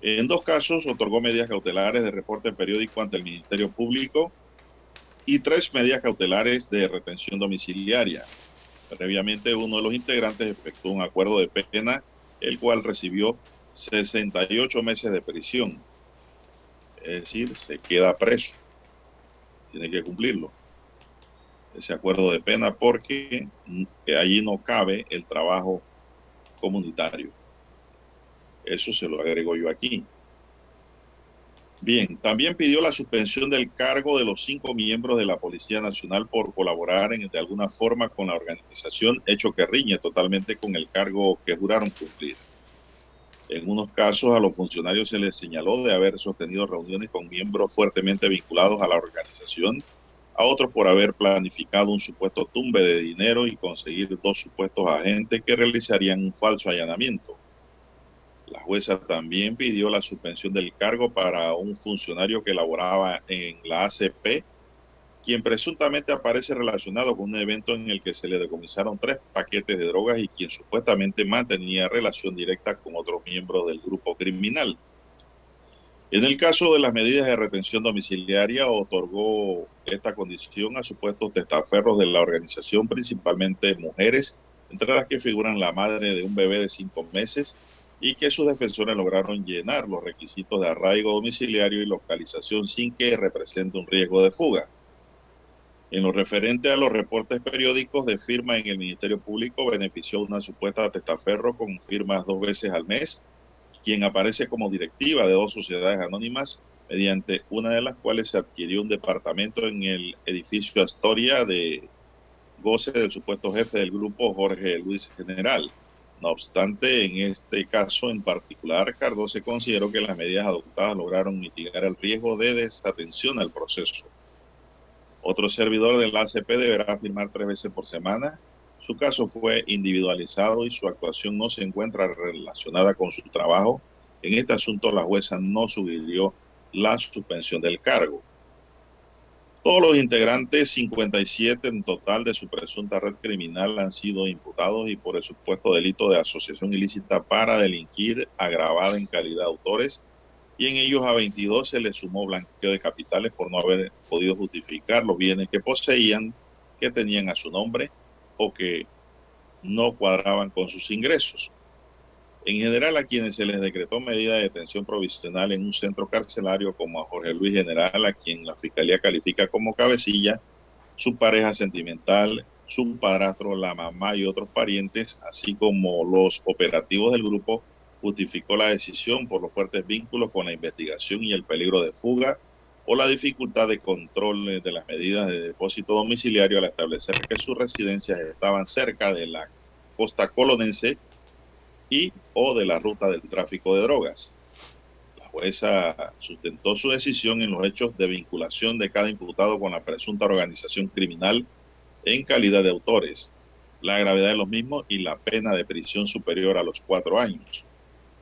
En dos casos otorgó medidas cautelares de reporte periódico ante el Ministerio Público y tres medidas cautelares de retención domiciliaria. Previamente uno de los integrantes efectuó un acuerdo de pena, el cual recibió 68 meses de prisión. Es decir, se queda preso. Tiene que cumplirlo. Ese acuerdo de pena porque allí no cabe el trabajo comunitario. Eso se lo agrego yo aquí. Bien, también pidió la suspensión del cargo de los cinco miembros de la Policía Nacional por colaborar en, de alguna forma con la organización, hecho que riñe totalmente con el cargo que juraron cumplir. En unos casos a los funcionarios se les señaló de haber sostenido reuniones con miembros fuertemente vinculados a la organización, a otros por haber planificado un supuesto tumbe de dinero y conseguir dos supuestos agentes que realizarían un falso allanamiento. La jueza también pidió la suspensión del cargo para un funcionario que laboraba en la ACP, quien presuntamente aparece relacionado con un evento en el que se le decomisaron tres paquetes de drogas y quien supuestamente mantenía relación directa con otros miembros del grupo criminal. En el caso de las medidas de retención domiciliaria, otorgó esta condición a supuestos testaferros de la organización, principalmente mujeres, entre las que figuran la madre de un bebé de cinco meses, y que sus defensores lograron llenar los requisitos de arraigo domiciliario y localización sin que represente un riesgo de fuga. En lo referente a los reportes periódicos de firma en el Ministerio Público, benefició una supuesta testaferro con firmas dos veces al mes, quien aparece como directiva de dos sociedades anónimas, mediante una de las cuales se adquirió un departamento en el edificio Astoria de goce del supuesto jefe del grupo, Jorge Luis General. No obstante, en este caso en particular, Cardoso consideró que las medidas adoptadas lograron mitigar el riesgo de desatención al proceso. Otro servidor del ACP deberá firmar tres veces por semana. Su caso fue individualizado y su actuación no se encuentra relacionada con su trabajo, En este asunto la jueza no sugirió la suspensión del cargo. Todos los integrantes, 57 en total de su presunta red criminal, han sido imputados y por el supuesto delito de asociación ilícita para delinquir agravada en calidad de autores y en ellos a 22 se les sumó blanqueo de capitales por no haber podido justificar los bienes que poseían, que tenían a su nombre o que no cuadraban con sus ingresos. En general, a quienes se les decretó medida de detención provisional en un centro carcelario como a Jorge Luis General, a quien la Fiscalía califica como cabecilla, su pareja sentimental, su padrastro, la mamá y otros parientes, así como los operativos del grupo, justificó la decisión por los fuertes vínculos con la investigación y el peligro de fuga o la dificultad de control de las medidas de depósito domiciliario al establecer que sus residencias estaban cerca de la costa colonense y o de la ruta del tráfico de drogas. La jueza sustentó su decisión en los hechos de vinculación de cada imputado con la presunta organización criminal en calidad de autores, la gravedad de los mismos y la pena de prisión superior a los cuatro años.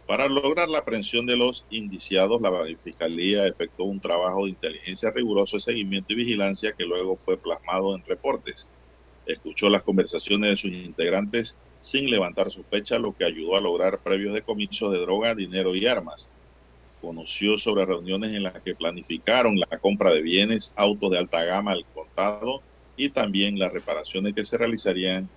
Para lograr la aprehensión de los indiciados, la Fiscalía efectuó un trabajo de inteligencia riguroso seguimiento y vigilancia que luego fue plasmado en reportes. Escuchó las conversaciones de sus integrantes sin levantar sospecha, lo que ayudó a lograr previos decomisos de droga, dinero y armas. Conoció sobre reuniones en las que planificaron la compra de bienes, autos de alta gama al contado y también las reparaciones que se realizarían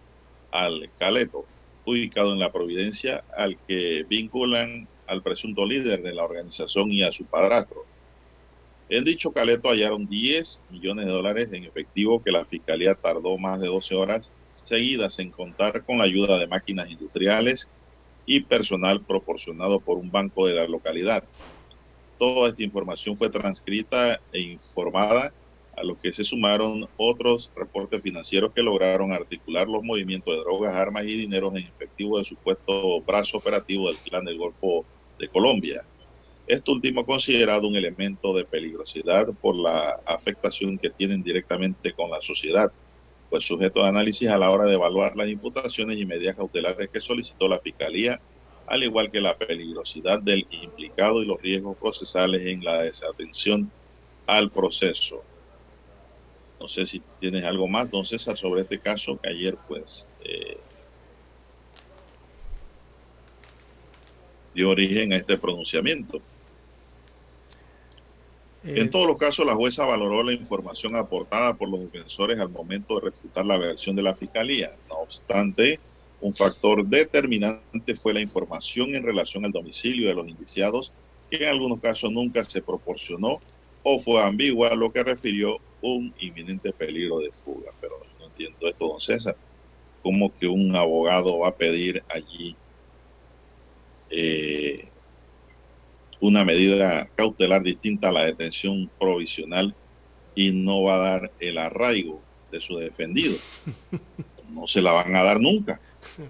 al Caleto ubicado en la Providencia, al que vinculan al presunto líder de la organización y a su padrastro. En dicho caleto hallaron 10 millones de dólares en efectivo que la fiscalía tardó más de 12 horas seguidas en contar con la ayuda de máquinas industriales y personal proporcionado por un banco de la localidad. Toda esta información fue transcrita e informada a lo que se sumaron otros reportes financieros que lograron articular los movimientos de drogas, armas y dinero en efectivo del supuesto brazo operativo del Clan del Golfo de Colombia. Esto último considerado un elemento de peligrosidad por la afectación que tienen directamente con la sociedad, pues sujeto de análisis a la hora de evaluar las imputaciones y medidas cautelares que solicitó la Fiscalía, al igual que la peligrosidad del implicado y los riesgos procesales en la desatención al proceso. No sé si tienes algo más, don César, sobre este caso que ayer pues eh, dio origen a este pronunciamiento. En Eh, todos los casos, la jueza valoró la información aportada por los defensores al momento de refutar la versión de la fiscalía. No obstante, un factor determinante fue la información en relación al domicilio de los indiciados, que en algunos casos nunca se proporcionó o fue ambigua, lo que refirió un inminente peligro de fuga. Pero no entiendo esto, don César. ¿Cómo que un abogado va a pedir allí eh, una medida cautelar distinta a la detención provisional y no va a dar el arraigo de su defendido? [LAUGHS] No se la van a dar nunca.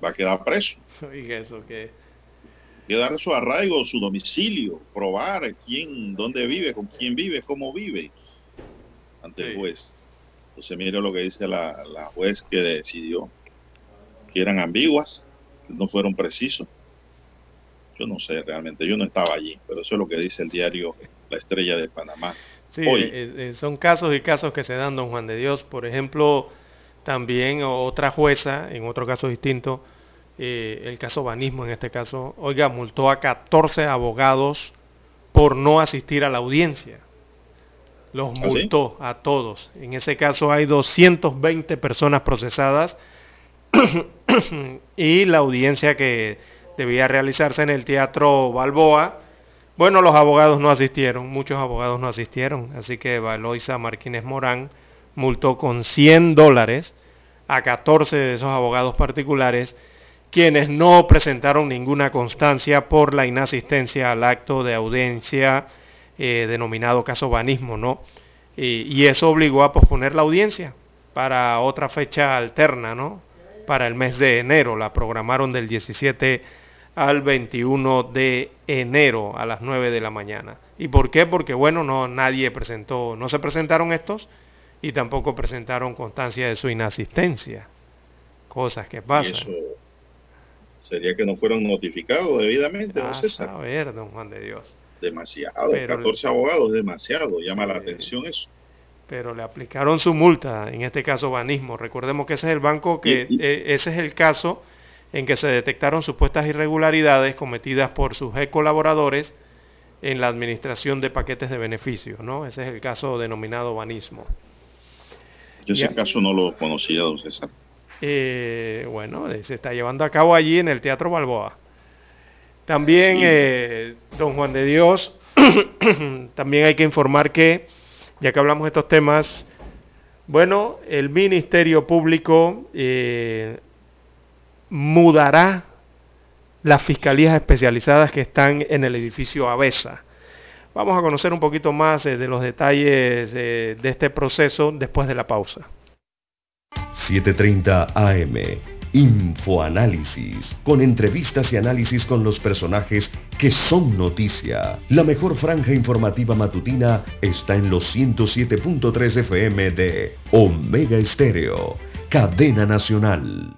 Va a quedar preso. Oiga, eso que... que dar su arraigo, su domicilio, probar quién, dónde vive, con quién vive, cómo vive ante el juez. Entonces mire lo que dice la, la juez que decidió que eran ambiguas, no fueron precisos. Yo no sé realmente, yo no estaba allí, pero eso es lo que dice el diario La Estrella de Panamá. Sí, Hoy. eh, eh, son casos y casos que se dan, don Juan de Dios. Por ejemplo, también otra jueza, en otro caso distinto, eh, el caso Banismo en este caso, oiga, multó a 14 abogados por no asistir a la audiencia. Los ¿Ah, sí? multó a todos. En ese caso hay 220 personas procesadas [CLEARS THROAT] y la audiencia que debía realizarse en el Teatro Balboa, bueno, los abogados no asistieron, muchos abogados no asistieron, así que Valoisa Martínez Morán multó con 100 dólares a 14 de esos abogados particulares quienes no presentaron ninguna constancia por la inasistencia al acto de audiencia eh, denominado caso Banismo, ¿no? Y, y eso obligó a posponer la audiencia para otra fecha alterna, ¿no? Para el mes de enero, la programaron del 17 al 21 de enero a las 9 de la mañana. ¿Y por qué? Porque bueno, no nadie presentó, no se presentaron estos y tampoco presentaron constancia de su inasistencia. Cosas que Y pasan. eso, Sería que no fueron notificados debidamente, ¿no, Ah, César? a ver, don Juan de Dios. Demasiado, Pero- 14 abogados, demasiado, llama la atención eso. Pero le aplicaron su multa, en este caso banismo. Recordemos que ese es el banco que, eh, ese es el caso en que se detectaron supuestas irregularidades cometidas por sus ex colaboradores en la administración de paquetes de beneficios, ¿no? Ese es el caso denominado banismo. Yo ese Ya. caso no lo conocía, don César. Eh, bueno, eh, se está llevando a cabo allí en el Teatro Balboa. También, eh, don Juan de Dios, [COUGHS] también hay que informar que, ya que hablamos de estos temas, bueno, el Ministerio Público eh, mudará las fiscalías especializadas que están en el edificio Avesa. Vamos a conocer un poquito más eh, de los detalles eh, de este proceso después de la pausa. 7.30 AM. Infoanálisis. Con entrevistas y análisis con los personajes que son noticia. La mejor franja informativa matutina está en los 107.3 FM de Omega Estéreo. Cadena Nacional.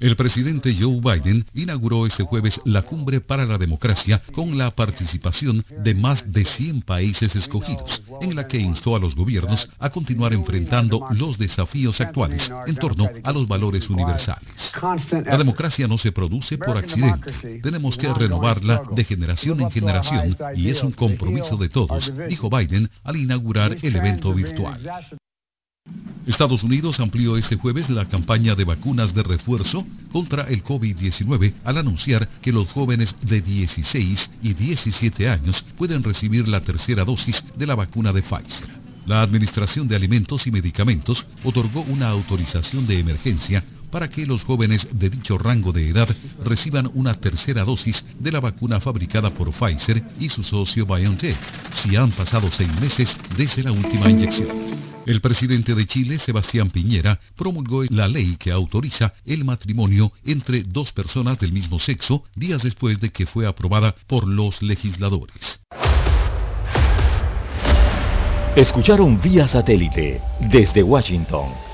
El presidente Joe Biden inauguró este jueves la Cumbre para la Democracia con la participación de más de 100 países escogidos, en la que instó a los gobiernos a continuar enfrentando los desafíos actuales en torno a los valores universales. La democracia no se produce por accidente. Tenemos que renovarla de generación en generación y es un compromiso de todos, dijo Biden al inaugurar el evento virtual. Estados Unidos amplió este jueves la campaña de vacunas de refuerzo contra el COVID-19 al anunciar que los jóvenes de 16 y 17 años pueden recibir la tercera dosis de la vacuna de Pfizer. La Administración de Alimentos y Medicamentos otorgó una autorización de emergencia para que los jóvenes de dicho rango de edad reciban una tercera dosis de la vacuna fabricada por Pfizer y su socio BioNTech, si han pasado seis meses desde la última inyección. El presidente de Chile, Sebastián Piñera, promulgó la ley que autoriza el matrimonio entre dos personas del mismo sexo días después de que fue aprobada por los legisladores. Escucharon vía satélite desde Washington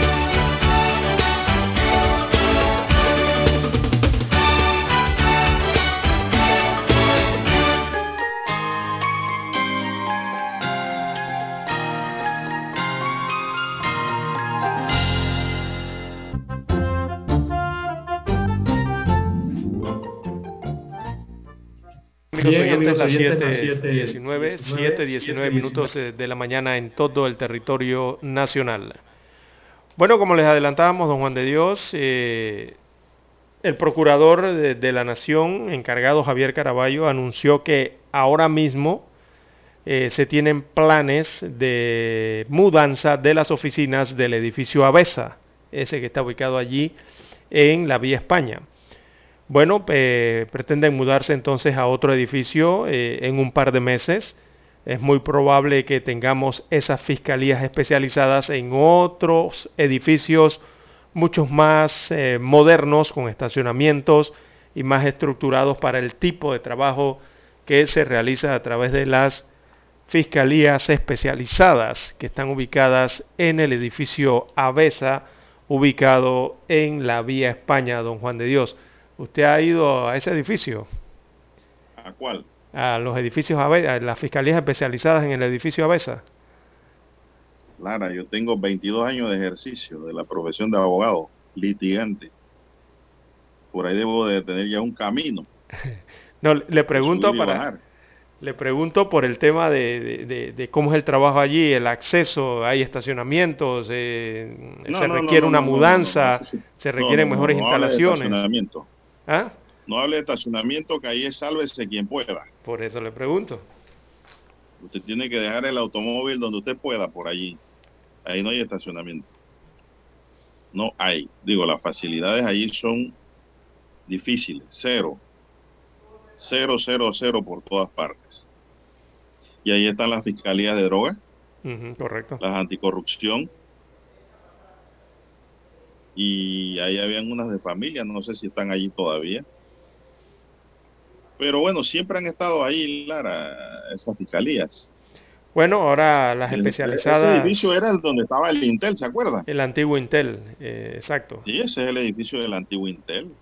Amigos Bien, oyentes, las oyentes, las 7.19, 7.19 minutos eh, de la mañana en todo el territorio nacional. Bueno, como les adelantábamos, don Juan de Dios, eh, el procurador de, de la Nación, encargado Javier Caraballo, anunció que ahora mismo eh, se tienen planes de mudanza de las oficinas del edificio Avesa, ese que está ubicado allí en la Vía España. Bueno, eh, pretenden mudarse entonces a otro edificio eh, en un par de meses. Es muy probable que tengamos esas fiscalías especializadas en otros edificios muchos más eh, modernos, con estacionamientos y más estructurados para el tipo de trabajo que se realiza a través de las fiscalías especializadas que están ubicadas en el edificio Avesa, ubicado en la Vía España, don Juan de Dios. ¿Usted ha ido a ese edificio? ¿A cuál? A los edificios Avesa, a las fiscalías especializadas en el edificio Avesa. Lara, yo tengo 22 años de ejercicio de la profesión de abogado, litigante. Por ahí debo de tener ya un camino. No, le pregunto para, le pregunto por el tema de, de- de- de cómo es el trabajo allí, el acceso, hay estacionamientos, eh, No, se no, requiere no, una mudanza, se requieren mejores instalaciones. estacionamiento. ¿Ah? No hable de estacionamiento, que ahí es sálvese quien pueda. Por eso le pregunto. Usted tiene que dejar el automóvil donde usted pueda, por allí. Ahí no hay estacionamiento. No hay. Digo, las facilidades allí son difíciles. Cero. Cero, cero, cero por todas partes. Y ahí están las fiscalías de droga, Ujú, correcto. las anticorrupción. Y ahí habían unas de familia, no sé si están allí todavía. Pero bueno, siempre han estado ahí, Lara, esas fiscalías. Bueno, ahora las El- especializadas, Ese edificio era el donde estaba el Intel, ¿se acuerda? el antiguo Intel, eh, exacto. Sí, ese es el edificio del antiguo Intel.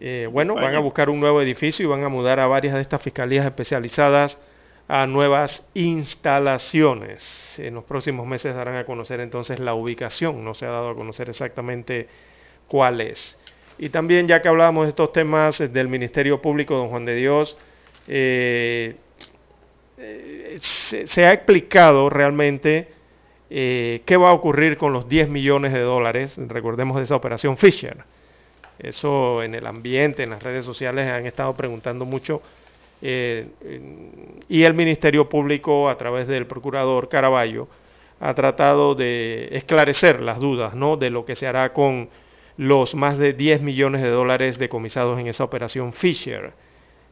Eh, bueno, van a buscar un nuevo edificio y van a mudar a varias de estas fiscalías especializadas a nuevas instalaciones. En los próximos meses darán a conocer entonces la ubicación, no se ha dado a conocer exactamente cuál es. Y también, ya que hablábamos de estos temas eh, del Ministerio Público, don Juan de Dios, eh, eh, se, ha explicado realmente qué va a ocurrir con los 10 millones de dólares, recordemos de esa operación Fisher. Eso en el ambiente, en las redes sociales han estado preguntando mucho. Eh, y el Ministerio Público, a través del Procurador Caraballo, ha tratado de esclarecer las dudas ¿no? de lo que se hará con los más de 10 millones de dólares decomisados en esa operación Fisher.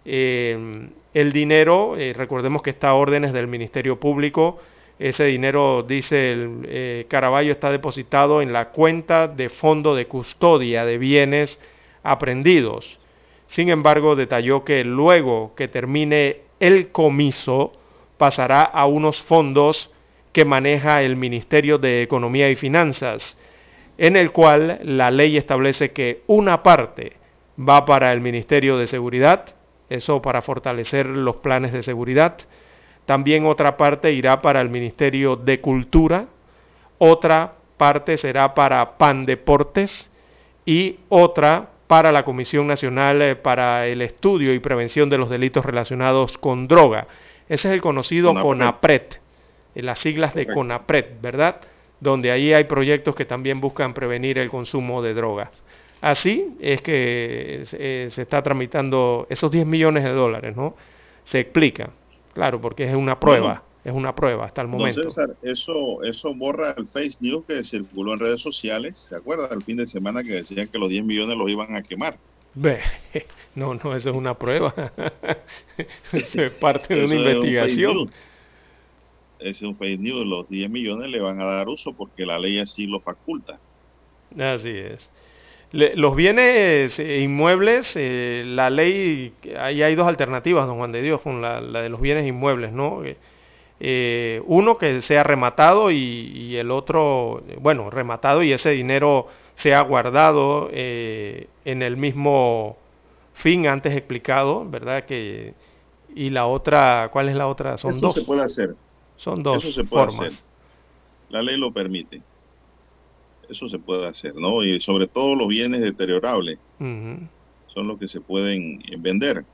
Eh, el dinero, eh, recordemos que está a órdenes del Ministerio Público, ese dinero, dice el Caraballo, está depositado en la cuenta de fondo de custodia de bienes aprendidos. Sin embargo, detalló que luego que termine el comiso, pasará a unos fondos que maneja el Ministerio de Economía y Finanzas, en el cual la ley establece que una parte va para el Ministerio de Seguridad, eso para fortalecer los planes de seguridad, también otra parte irá para el Ministerio de Cultura, otra parte será para PAN Deportes y otra para la Comisión Nacional eh, para el Estudio y Prevención de los Delitos Relacionados con Droga. Ese es el conocido CONAPRED. Eh, las siglas de. CONAPRED, ¿verdad? Donde ahí hay proyectos que también buscan prevenir el consumo de drogas. Así es que eh, se está tramitando esos 10 millones de dólares, ¿no? Se explica, claro, porque es una prueba, es una prueba hasta el Don momento. César, eso, eso borra el face news que circuló en redes sociales. ¿Se acuerda el fin de semana que decían que los 10 millones los iban a quemar? Ve, [LAUGHS] No, no, eso es una prueba. [LAUGHS] eso es parte de una un investigación. Ese es un fake news. Los 10 millones le van a dar uso porque la ley así lo faculta. Así es. Le- los bienes eh, inmuebles, eh, la ley, ahí hay dos alternativas, don Juan de Dios, con la, la de los bienes inmuebles, ¿no? Eh, eh, uno que sea rematado y, y el otro, bueno, rematado y ese dinero sea guardado eh, en el mismo fin antes explicado, ¿verdad? Que, y la otra, ¿cuál es la otra? Son Eso dos. se puede hacer. Son dos Eso se puede formas. hacer. La ley lo permite. Eso se puede hacer, ¿no? Y sobre todo los bienes deteriorables son los que se pueden vender.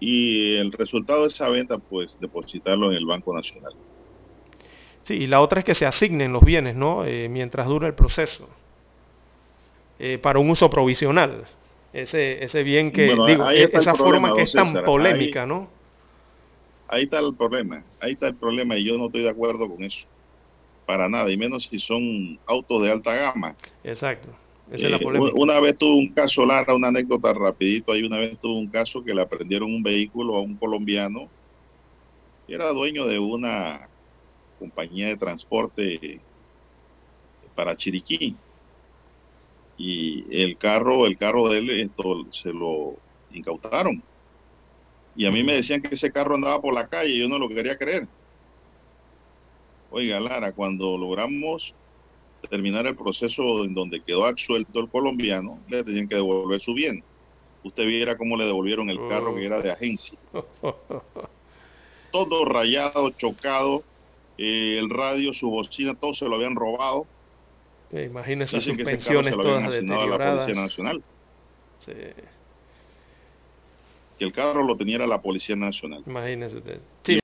Y el resultado de esa venta, pues depositarlo en el Banco Nacional. Sí, y la otra es que se asignen los bienes, ¿no? Eh, mientras dura el proceso. Eh, para un uso provisional. Ese, ese bien que, Bueno, digo, esa problema, forma que es tan César. polémica, Ahí- ¿no? Ahí está el problema, ahí está el problema y yo no estoy de acuerdo con eso. Para nada, y menos si son autos de alta gama. Exacto. Esa es la Eh, polémica. Una vez tuve un caso, Lara, una anécdota rapidito, ahí una vez tuve un caso que le aprendieron un vehículo a un colombiano que era dueño de una compañía de transporte para Chiriquí. Y el carro, el carro de él, esto se lo incautaron. Y a mí me decían que ese carro andaba por la calle, yo no lo quería creer. Oiga, Lara, cuando logramos terminar el proceso en donde quedó absuelto el colombiano, le tenían que devolver su bien. Usted viera cómo le devolvieron el carro que era de agencia. [LAUGHS] Todo rayado, chocado, eh, el radio, su bocina, todo se lo habían robado. Eh, que ese carro suspensiones se lo habían todas asignado a la. Policía Nacional. Sí, Que el carro lo tenía la Policía Nacional. imagínese usted. Sí,